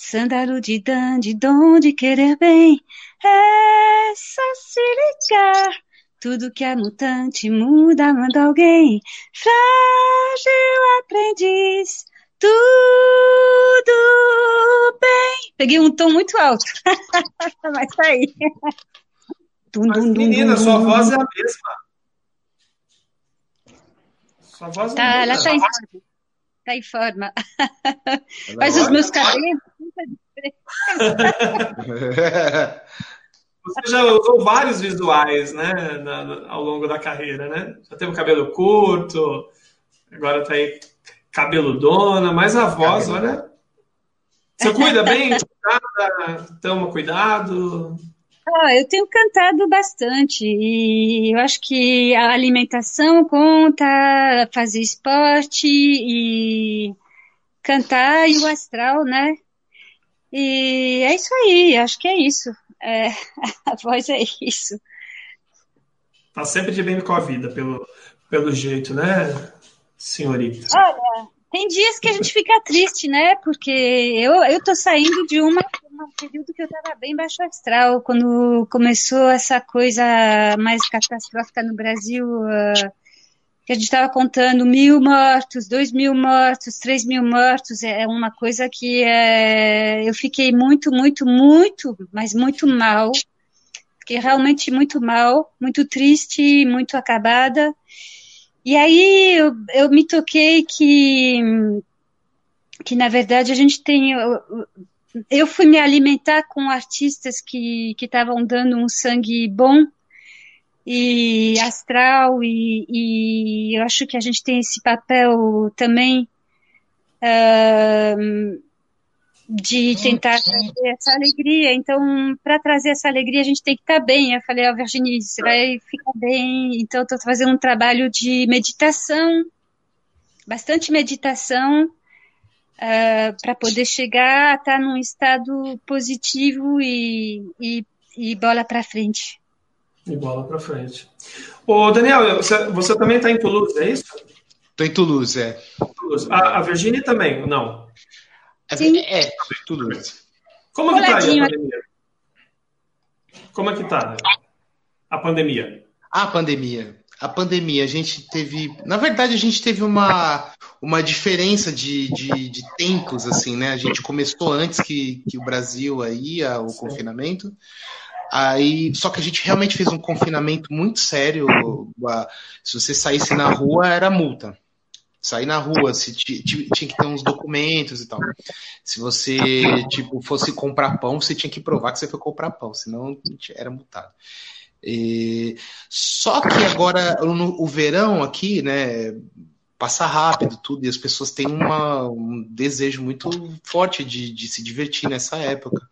sândalo de dande, dom de querer bem. É só se ligar. Tudo que é mutante muda, manda alguém. Frágil aprendiz, tudo bem. Peguei um tom muito alto, [laughs] mas tá aí. Dum, Mas, dum, menina, dum, sua voz é a mesma. Sua voz Tá, não ela muda. tá em forma. Tá em forma. Mas os meus cabelos. [laughs] Você já usou vários visuais, né, na- na- ao longo da carreira, né? Já teve o cabelo curto, agora tá aí cabeludona, mas a voz, olha. Você cuida bem? [laughs] Cuidada, toma cuidado. Ah, eu tenho cantado bastante e eu acho que a alimentação conta, fazer esporte e cantar e o astral, né? E é isso aí, acho que é isso. É, [laughs] a voz é isso. Tá sempre de bem com a vida, pelo, pelo jeito, né, senhorita? Olha, tem dias que a gente fica triste, né? Porque eu, eu tô saindo de uma, um período que eu tava bem baixo astral, quando começou essa coisa mais catastrófica no Brasil, ah, que a gente estava contando mil mortos, dois mil mortos, três mil mortos, é uma coisa que é, eu fiquei muito, muito, muito, mas muito mal. Fiquei realmente muito mal, muito triste, muito acabada. E aí eu, eu me toquei que, que, na verdade, a gente tem. Eu, fui me alimentar com artistas que estavam dando um sangue bom e astral, e, e eu acho que a gente tem esse papel também ahn, de tentar trazer essa alegria. Então, para trazer essa alegria, a gente tem que estar bem. Eu falei, ó, Virginie, você vai ficar bem. Então, estou fazendo um trabalho de meditação, bastante meditação, para poder chegar a estar num estado positivo e, e, e bola para frente. E bola pra frente. Ô, Daniel, você, você também está em Toulouse, é isso? Tô em Toulouse, é. Toulouse. A, a Virginia também, não? Sim. É, em Toulouse. Como que tá aí a pandemia? Como é que tá né? a pandemia? A pandemia. A pandemia, a gente teve. Na verdade, a gente teve uma, uma diferença de, de, de tempos, assim, né? A gente começou antes que, que o Brasil aí, a- o confinamento. Aí, só que a gente realmente fez um confinamento muito sério. Se você saísse na rua, era multa. Sair na rua, se ti- ti- tinha que ter uns documentos e tal. Se você, tipo, fosse comprar pão, você tinha que provar que você foi comprar pão, senão era multado. E- Só que agora, no, o verão aqui, né, passa rápido tudo, e as pessoas têm uma- um desejo muito forte de, de se divertir nessa época.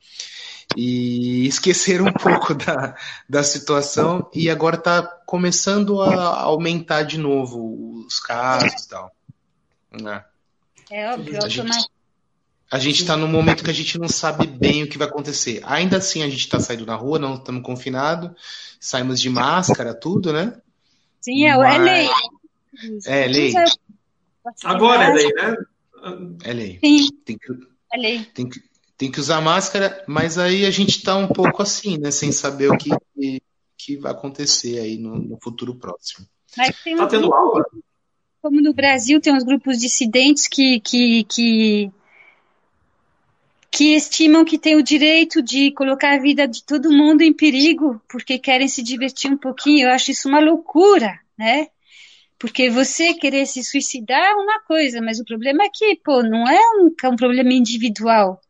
E esqueceram um pouco da, da situação, e agora está começando a aumentar de novo os casos e tal. né? É óbvio, A gente-. A gente está num momento que a gente não sabe bem o que vai acontecer. Ainda assim, a gente está saindo na rua, não estamos confinados, saímos de máscara, tudo, né? Sim, é, é Mas- lei. É lei. Agora é lei, né? É lei. Sim, Tem que, é lei. tem que, tem que usar máscara, mas aí a gente está um pouco assim, né? Sem saber o que, que vai acontecer aí no, no futuro próximo. Mas tem tá tendo aula? Como no Brasil tem uns grupos dissidentes que, que, que que estimam que têm o direito de colocar a vida de todo mundo em perigo porque querem se divertir um pouquinho. Eu acho isso uma loucura, né? Porque você querer se suicidar é uma coisa, mas o problema é que, pô, não é um, é um problema individual.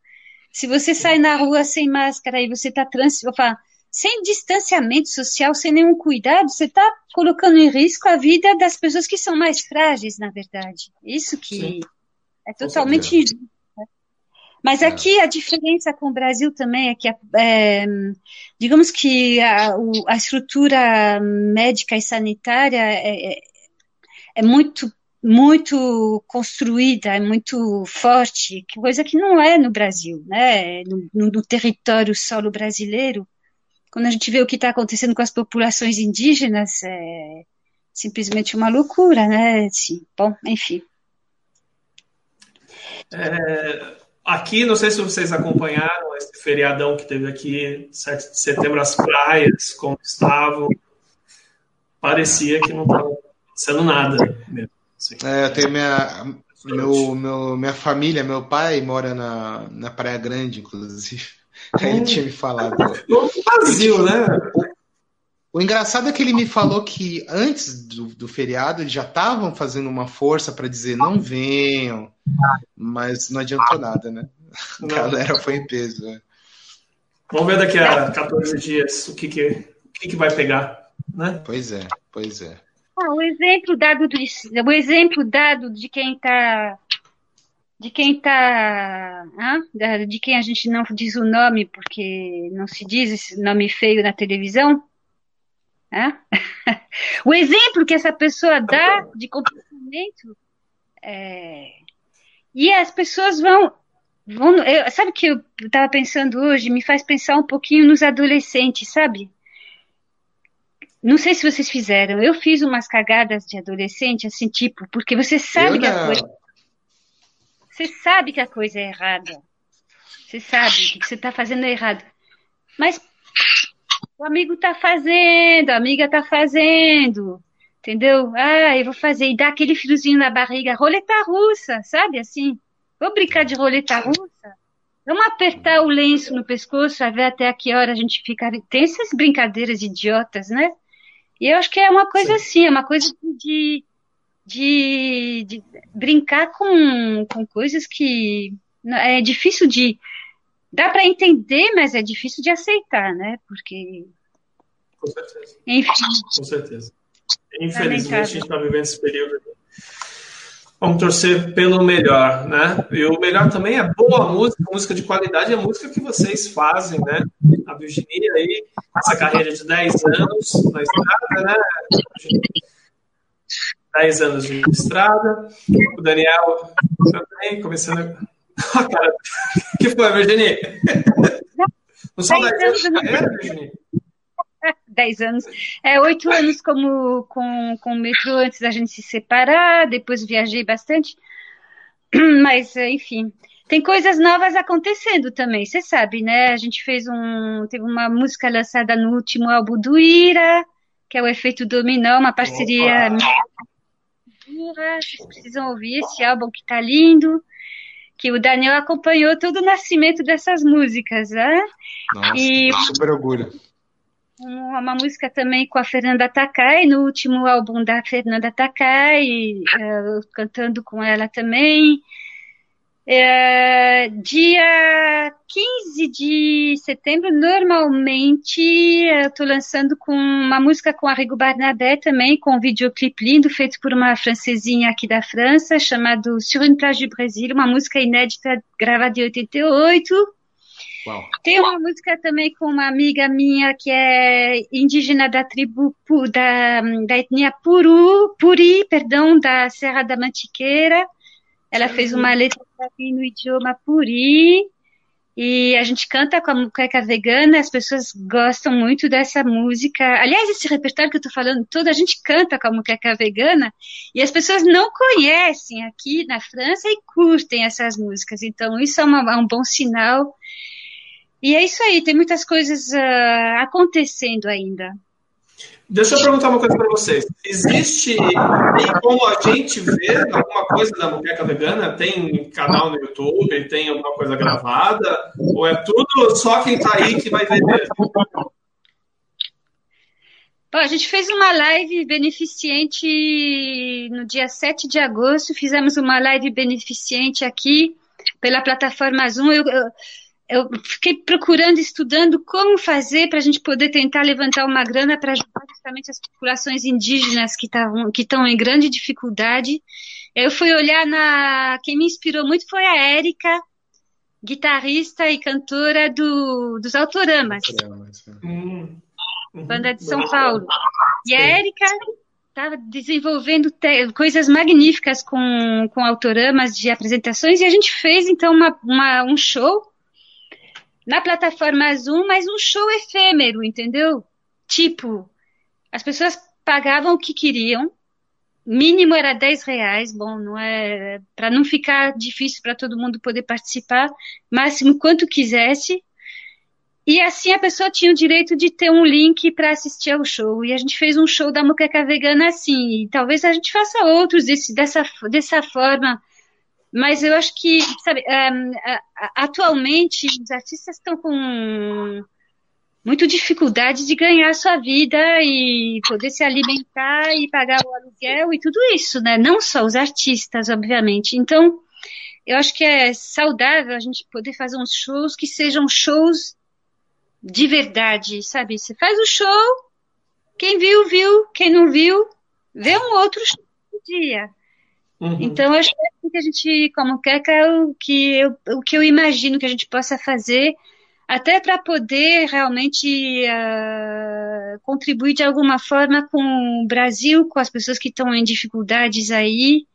Se você sai na rua sem máscara e você está trans, sem distanciamento social, sem nenhum cuidado, você está colocando em risco a vida das pessoas que são mais frágeis, na verdade. Isso que Sim. é totalmente injusto. Mas é. aqui a diferença com o Brasil também é que, é, digamos que a, a, estrutura médica e sanitária é, é, é muito muito construída, muito forte, coisa que não é no Brasil, né? No, no território solo brasileiro, quando a gente vê o que está acontecendo com as populações indígenas, é simplesmente uma loucura, né? Sim, bom, enfim. É, Aqui, não sei se vocês acompanharam esse feriadão que teve aqui, 7 de setembro, as praias, como estavam. Parecia que não estava acontecendo nada mesmo. Assim. É, eu tenho minha, meu, meu, minha família, meu pai mora na, na Praia Grande, inclusive. Aí [laughs] ele tinha me falado. Vazio, né? O engraçado é que ele me falou que antes do, do feriado eles já estavam fazendo uma força para dizer não venham, mas não adiantou nada, né? A galera foi em peso. Né? Vamos ver daqui a 14 dias o que, que, o que, que vai pegar, né? Pois é, pois é. Ah, o exemplo dado de, o exemplo dado de quem está de quem está de quem a gente não diz o nome porque não se diz esse nome feio na televisão né? [laughs] o exemplo que essa pessoa dá de comportamento é... e as pessoas vão, vão eu, sabe o que eu estava pensando hoje? Me faz pensar um pouquinho nos adolescentes sabe não sei se vocês fizeram eu fiz umas cagadas de adolescente assim tipo porque você sabe que a coisa você sabe que a coisa é errada você sabe que você está fazendo errado mas o amigo tá fazendo, a amiga tá fazendo, entendeu? Ah, eu vou fazer, e dá aquele friozinho na barriga, roleta russa, sabe assim? Vou brincar de roleta russa? Vamos apertar o lenço no pescoço, a ver até que hora a gente fica. Tem essas brincadeiras idiotas, né? E eu acho que é uma coisa Sim. assim, é uma coisa de, de, de brincar com, com coisas que é difícil de dá para entender, mas é difícil de aceitar, né? Porque. Com certeza. Enfim. Com certeza. Infelizmente, a gente está vivendo esse período. Vamos torcer pelo melhor, né? E o melhor também é boa música, música de qualidade, é a música que vocês fazem, né? A Virginia aí, essa carreira de 10 anos na estrada, né? 10 anos de estrada. O Daniel também, começando [laughs] Cara, que foi, Virginia? Não são 10 anos de carreira, Virginia? 10 anos. É, 8 anos como, com, com o metrô antes da gente se separar, depois viajei bastante. [clears throat] Mas, enfim, tem coisas novas acontecendo também, você sabe, né? A gente fez um. Teve uma música lançada no último álbum do Ira, que é o Efeito Dominó, uma parceria. Vocês precisam ouvir esse álbum que tá lindo que o Daniel acompanhou todo o nascimento dessas músicas, né? Nossa, e super orgulho. Uma música também com a Fernanda Takai, no último álbum da Fernanda Takai, uh, cantando com ela também. É, dia 15 de setembro, normalmente, eu estou lançando com uma música com a Rigo Barnabé também, com um videoclipe lindo feito por uma francesinha aqui da França, chamado Sur une plage du Brasil, uma música inédita gravada em 88. Uau. Tem uma música também com uma amiga minha que é indígena da tribo da, da etnia Puru, Puri, perdão, da Serra da Mantiqueira. Ela fez uma letra no idioma puri e a gente canta com a muqueca vegana, as pessoas gostam muito dessa música. Aliás, esse repertório que eu tô falando todo, a gente canta com a muqueca vegana e as pessoas não conhecem aqui na França e curtem essas músicas. Então, isso é, uma, é um bom sinal. E é isso aí, tem muitas coisas uh, acontecendo ainda. Deixa eu perguntar uma coisa para vocês. Existe, tem como a gente ver alguma coisa da Muqueca Vegana? Tem canal no YouTube? Tem alguma coisa gravada? Ou é tudo só quem está aí que vai ver mesmo? Bom, a gente fez uma live beneficente no dia 7 de agosto. Fizemos uma live beneficente aqui pela plataforma Zoom. Eu, eu, eu fiquei procurando, estudando como fazer para a gente poder tentar levantar uma grana para ajudar justamente as populações indígenas que estavam que estão em grande dificuldade. Eu fui olhar na quem me inspirou muito foi a Érica, guitarrista e cantora do, dos Autoramas, hum. banda de São Paulo. E a Érica estava desenvolvendo coisas magníficas com, com autoramas de apresentações e a gente fez então uma, uma um show na plataforma Zoom, mas um show efêmero, entendeu? Tipo, as pessoas pagavam o que queriam, mínimo era 10 reais, bom, não é para não ficar difícil para todo mundo poder participar, máximo quanto quisesse. E assim a pessoa tinha o direito de ter um link para assistir ao show. E a gente fez um show da Muqueca Vegana assim. E talvez a gente faça outros desse, dessa, dessa forma mas eu acho que, sabe, um, atualmente os artistas estão com muita dificuldade de ganhar sua vida e poder se alimentar e pagar o aluguel e tudo isso, né? Não só os artistas, obviamente. Então, eu acho que é saudável a gente poder fazer uns shows que sejam shows de verdade, sabe? Você faz o show, quem viu, viu, quem não viu, vê um outro show dia. Uhum. Então, acho que é assim que a gente, como Queca, é o que, eu, o que eu imagino que a gente possa fazer, até para poder realmente uh, contribuir de alguma forma com o Brasil, com as pessoas que estão em dificuldades aí.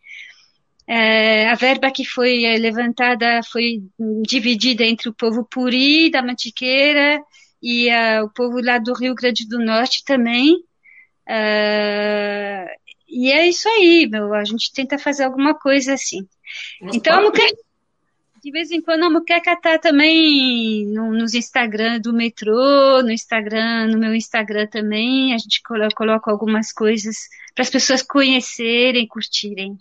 É, a verba que foi é, levantada foi dividida entre o povo Puri, da Mantiqueira, e uh, o povo lá do Rio Grande do Norte também. Uh, e é isso aí, meu. A gente tenta fazer alguma coisa assim. Mas então, a muqueca, de vez em quando a muqueca tá também no, nos Instagram do metrô, no Instagram, no meu Instagram também. A gente coloca, algumas coisas para as pessoas conhecerem, curtirem.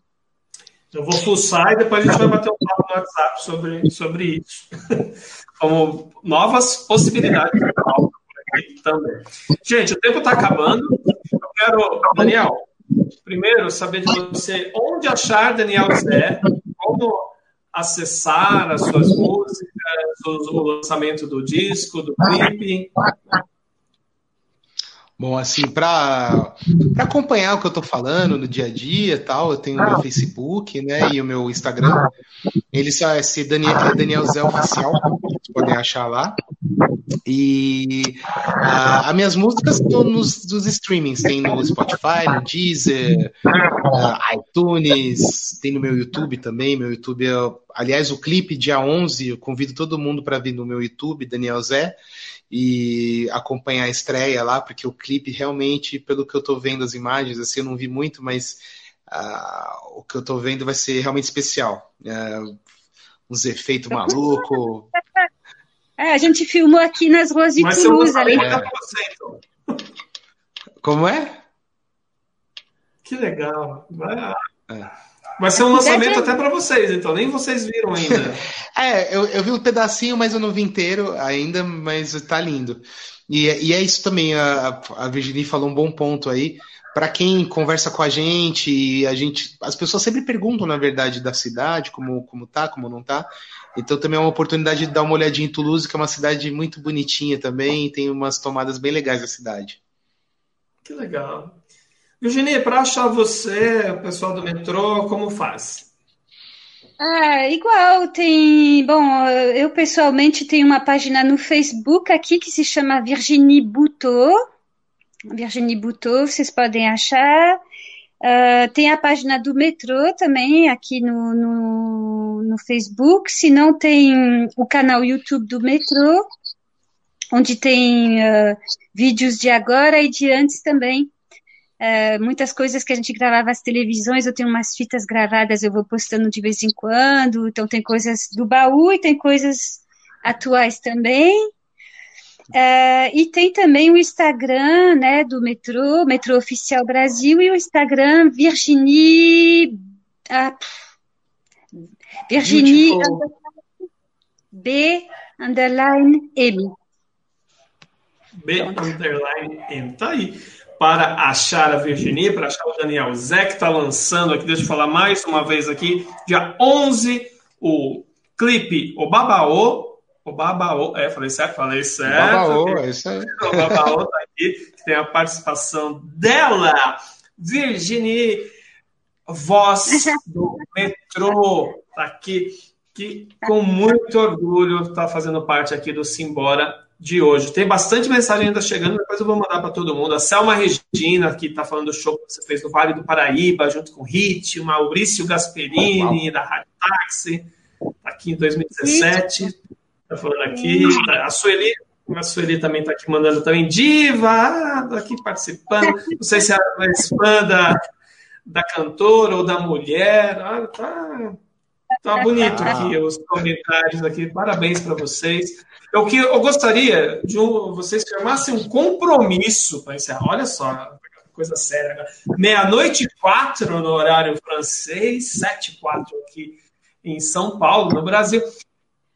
Eu vou fuçar e depois a gente vai bater um papo no WhatsApp sobre, sobre isso. [laughs] Como novas possibilidades de também. Gente, o tempo está acabando. Eu quero, Daniel, primeiro, saber de você onde achar Daniel Zé, como acessar as suas músicas, o, lançamento do disco, do clipe. Bom, assim, para acompanhar o que eu estou falando no dia a dia tal, eu tenho o meu Facebook, né, e o meu Instagram. Eles é esse Daniel, é Daniel Zé Oficial, vocês podem achar lá. E uh, as minhas músicas estão nos, nos streamings, tem no Spotify, no Deezer, uh, iTunes, tem no meu YouTube também. Meu YouTube, é, aliás, o clipe dia 11, eu convido todo mundo para vir no meu YouTube, Daniel Zé, e acompanhar a estreia lá, porque o clipe realmente, pelo que eu estou vendo as imagens, assim, eu não vi muito, mas uh, o que eu estou vendo vai ser realmente especial. Uh, uns efeitos malucos. [laughs] É, a gente filmou aqui nas ruas de Toulouse. Ali. É. [laughs] Como é? Que legal. Vai, é. vai ser um lançamento até para vocês, então. Nem vocês viram ainda. [laughs] é, eu, eu vi um pedacinho, mas eu não vi inteiro ainda, mas tá lindo. E, e é isso também, a, a Virginie falou um bom ponto aí. Para quem conversa com a gente, a gente, as pessoas sempre perguntam, na verdade, da cidade, como, como tá, como não tá. Então também é uma oportunidade de dar uma olhadinha em Toulouse, que é uma cidade muito bonitinha também, tem umas tomadas bem legais da cidade. Que legal. Virginia, para achar você, o pessoal do metrô, como faz? Ah, igual, tem. Bom, eu pessoalmente tenho uma página no Facebook aqui que se chama Virginie Boutot. Virginie Boutot, vocês podem achar. Uh, tem a página do metrô também aqui no, no, no, Facebook. Se não, tem o canal YouTube do metrô, onde tem uh, vídeos de agora e de antes também. Uh, muitas coisas que a gente gravava as televisões, eu tenho umas fitas gravadas, eu vou postando de vez em quando. Então tem coisas do baú e tem coisas atuais também. Uh, e tem também o Instagram né, do Metrô, Metrô Oficial Brasil, e o Instagram Virginie. Ah, Virginie B underline M. B underline M. Tá aí. Para achar a Virginie, para achar o Daniel Zé, que está lançando aqui, deixa eu falar mais uma vez aqui, dia 11, o clipe O Babaô, o Babaô, é, falei certo? Falei certo. O Babaô, é isso aí. O Babaô tá aqui, que tem a participação dela, Virginie, voz do metrô, tá aqui, que com muito orgulho está fazendo parte aqui do Simbora de hoje. Tem bastante mensagem ainda chegando, depois eu vou mandar para todo mundo. A Selma Regina, que está falando do show que você fez no Vale do Paraíba, junto com o Hit, o Maurício Gasperini, da Rádio Táxi, tá aqui em 2017. Tá falando aqui. A Sueli, a Sueli também está aqui mandando também. Diva, tá aqui participando. Não sei se é fã da, da cantora ou da mulher. Ah, tá, tá bonito aqui os comentários aqui. Parabéns para vocês. Eu, que, eu gostaria de um, vocês firmassem um compromisso para encerrar. Olha só, coisa séria. Meia-noite e quatro no horário francês, sete e quatro aqui em São Paulo, no Brasil.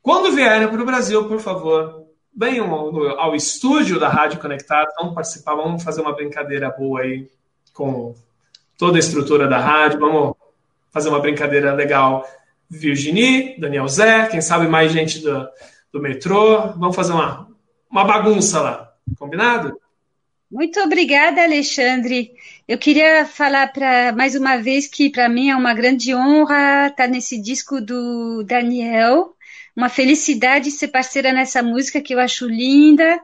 Quando vierem para o Brasil, por favor, venham ao, ao, estúdio da Rádio Conectado, vamos participar, vamos fazer uma brincadeira boa aí com toda a estrutura da rádio, vamos fazer uma brincadeira legal. Virginie, Daniel Zé, quem sabe mais gente do, do metrô, vamos fazer uma, uma bagunça lá, combinado? Muito obrigada, Alexandre. Eu queria falar para mais uma vez que para mim é uma grande honra estar nesse disco do Daniel uma felicidade ser parceira nessa música que eu acho linda.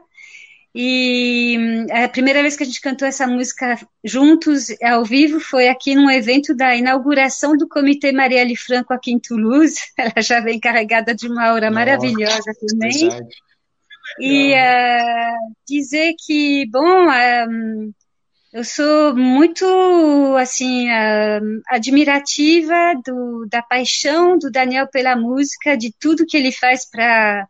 E hum, a primeira vez que a gente cantou essa música juntos, ao vivo, foi aqui num evento da inauguração do Comitê Marielle Franco aqui em Toulouse. [laughs] Ela já vem carregada de uma aura Nossa, maravilhosa também. E uh, dizer que, bom, uh, eu sou muito assim admirativa do, da paixão do Daniel pela música, de tudo que ele faz para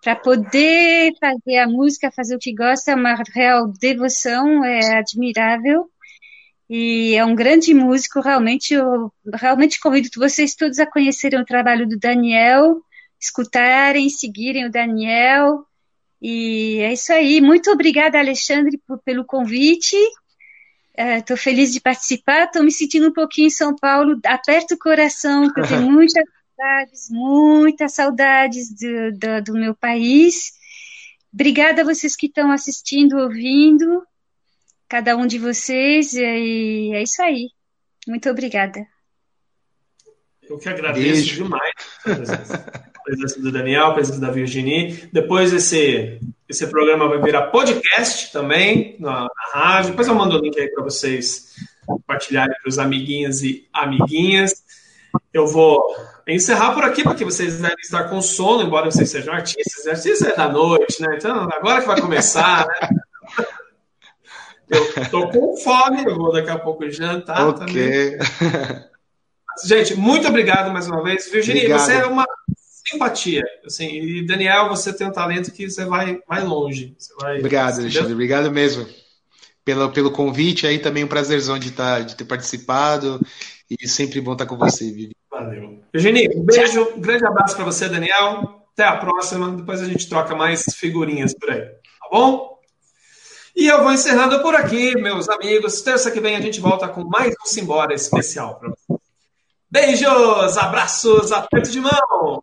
para poder fazer a música, fazer o que gosta, é uma real devoção, é admirável. E é um grande músico, realmente. Eu realmente convido vocês todos a conhecerem o trabalho do Daniel, escutarem, seguirem o Daniel. E é isso aí. Muito obrigada, Alexandre, por, pelo convite. Estou é, feliz de participar, estou me sentindo um pouquinho em São Paulo, aperta o coração, porque eu tenho [laughs] muitas saudades, muitas saudades do, do, do meu país. Obrigada a vocês que estão assistindo, ouvindo, cada um de vocês, e é isso aí. Muito obrigada. Eu que agradeço Beijo. demais a presença do Daniel, a presença da Virginie. Depois esse, esse programa vai virar podcast também na, na rádio. Depois eu mando o link aí para vocês compartilharem para os amiguinhos e amiguinhas. Eu vou encerrar por aqui, porque vocês devem estar com sono, embora vocês sejam artistas. Artistas é da noite, né? Então, agora que vai começar, né? [laughs] Eu tô com fome, eu vou daqui a pouco jantar okay. também. [laughs] Gente, muito obrigado mais uma vez. Virginia, obrigado. você é uma simpatia. Assim, e Daniel, você tem um talento que você vai, vai longe. Você vai, obrigado, Alexandre. Obrigado mesmo pelo, pelo convite aí também um prazerzão de, tá, de ter participado e sempre bom estar com você, Vivi. Valeu. Virginia, um beijo, um grande abraço para você, Daniel. Até a próxima. Depois a gente troca mais figurinhas por aí. Tá bom? E eu vou encerrando por aqui, meus amigos. Terça que vem a gente volta com mais um Simbora especial para vocês. Beijos, abraços, aperto de mão.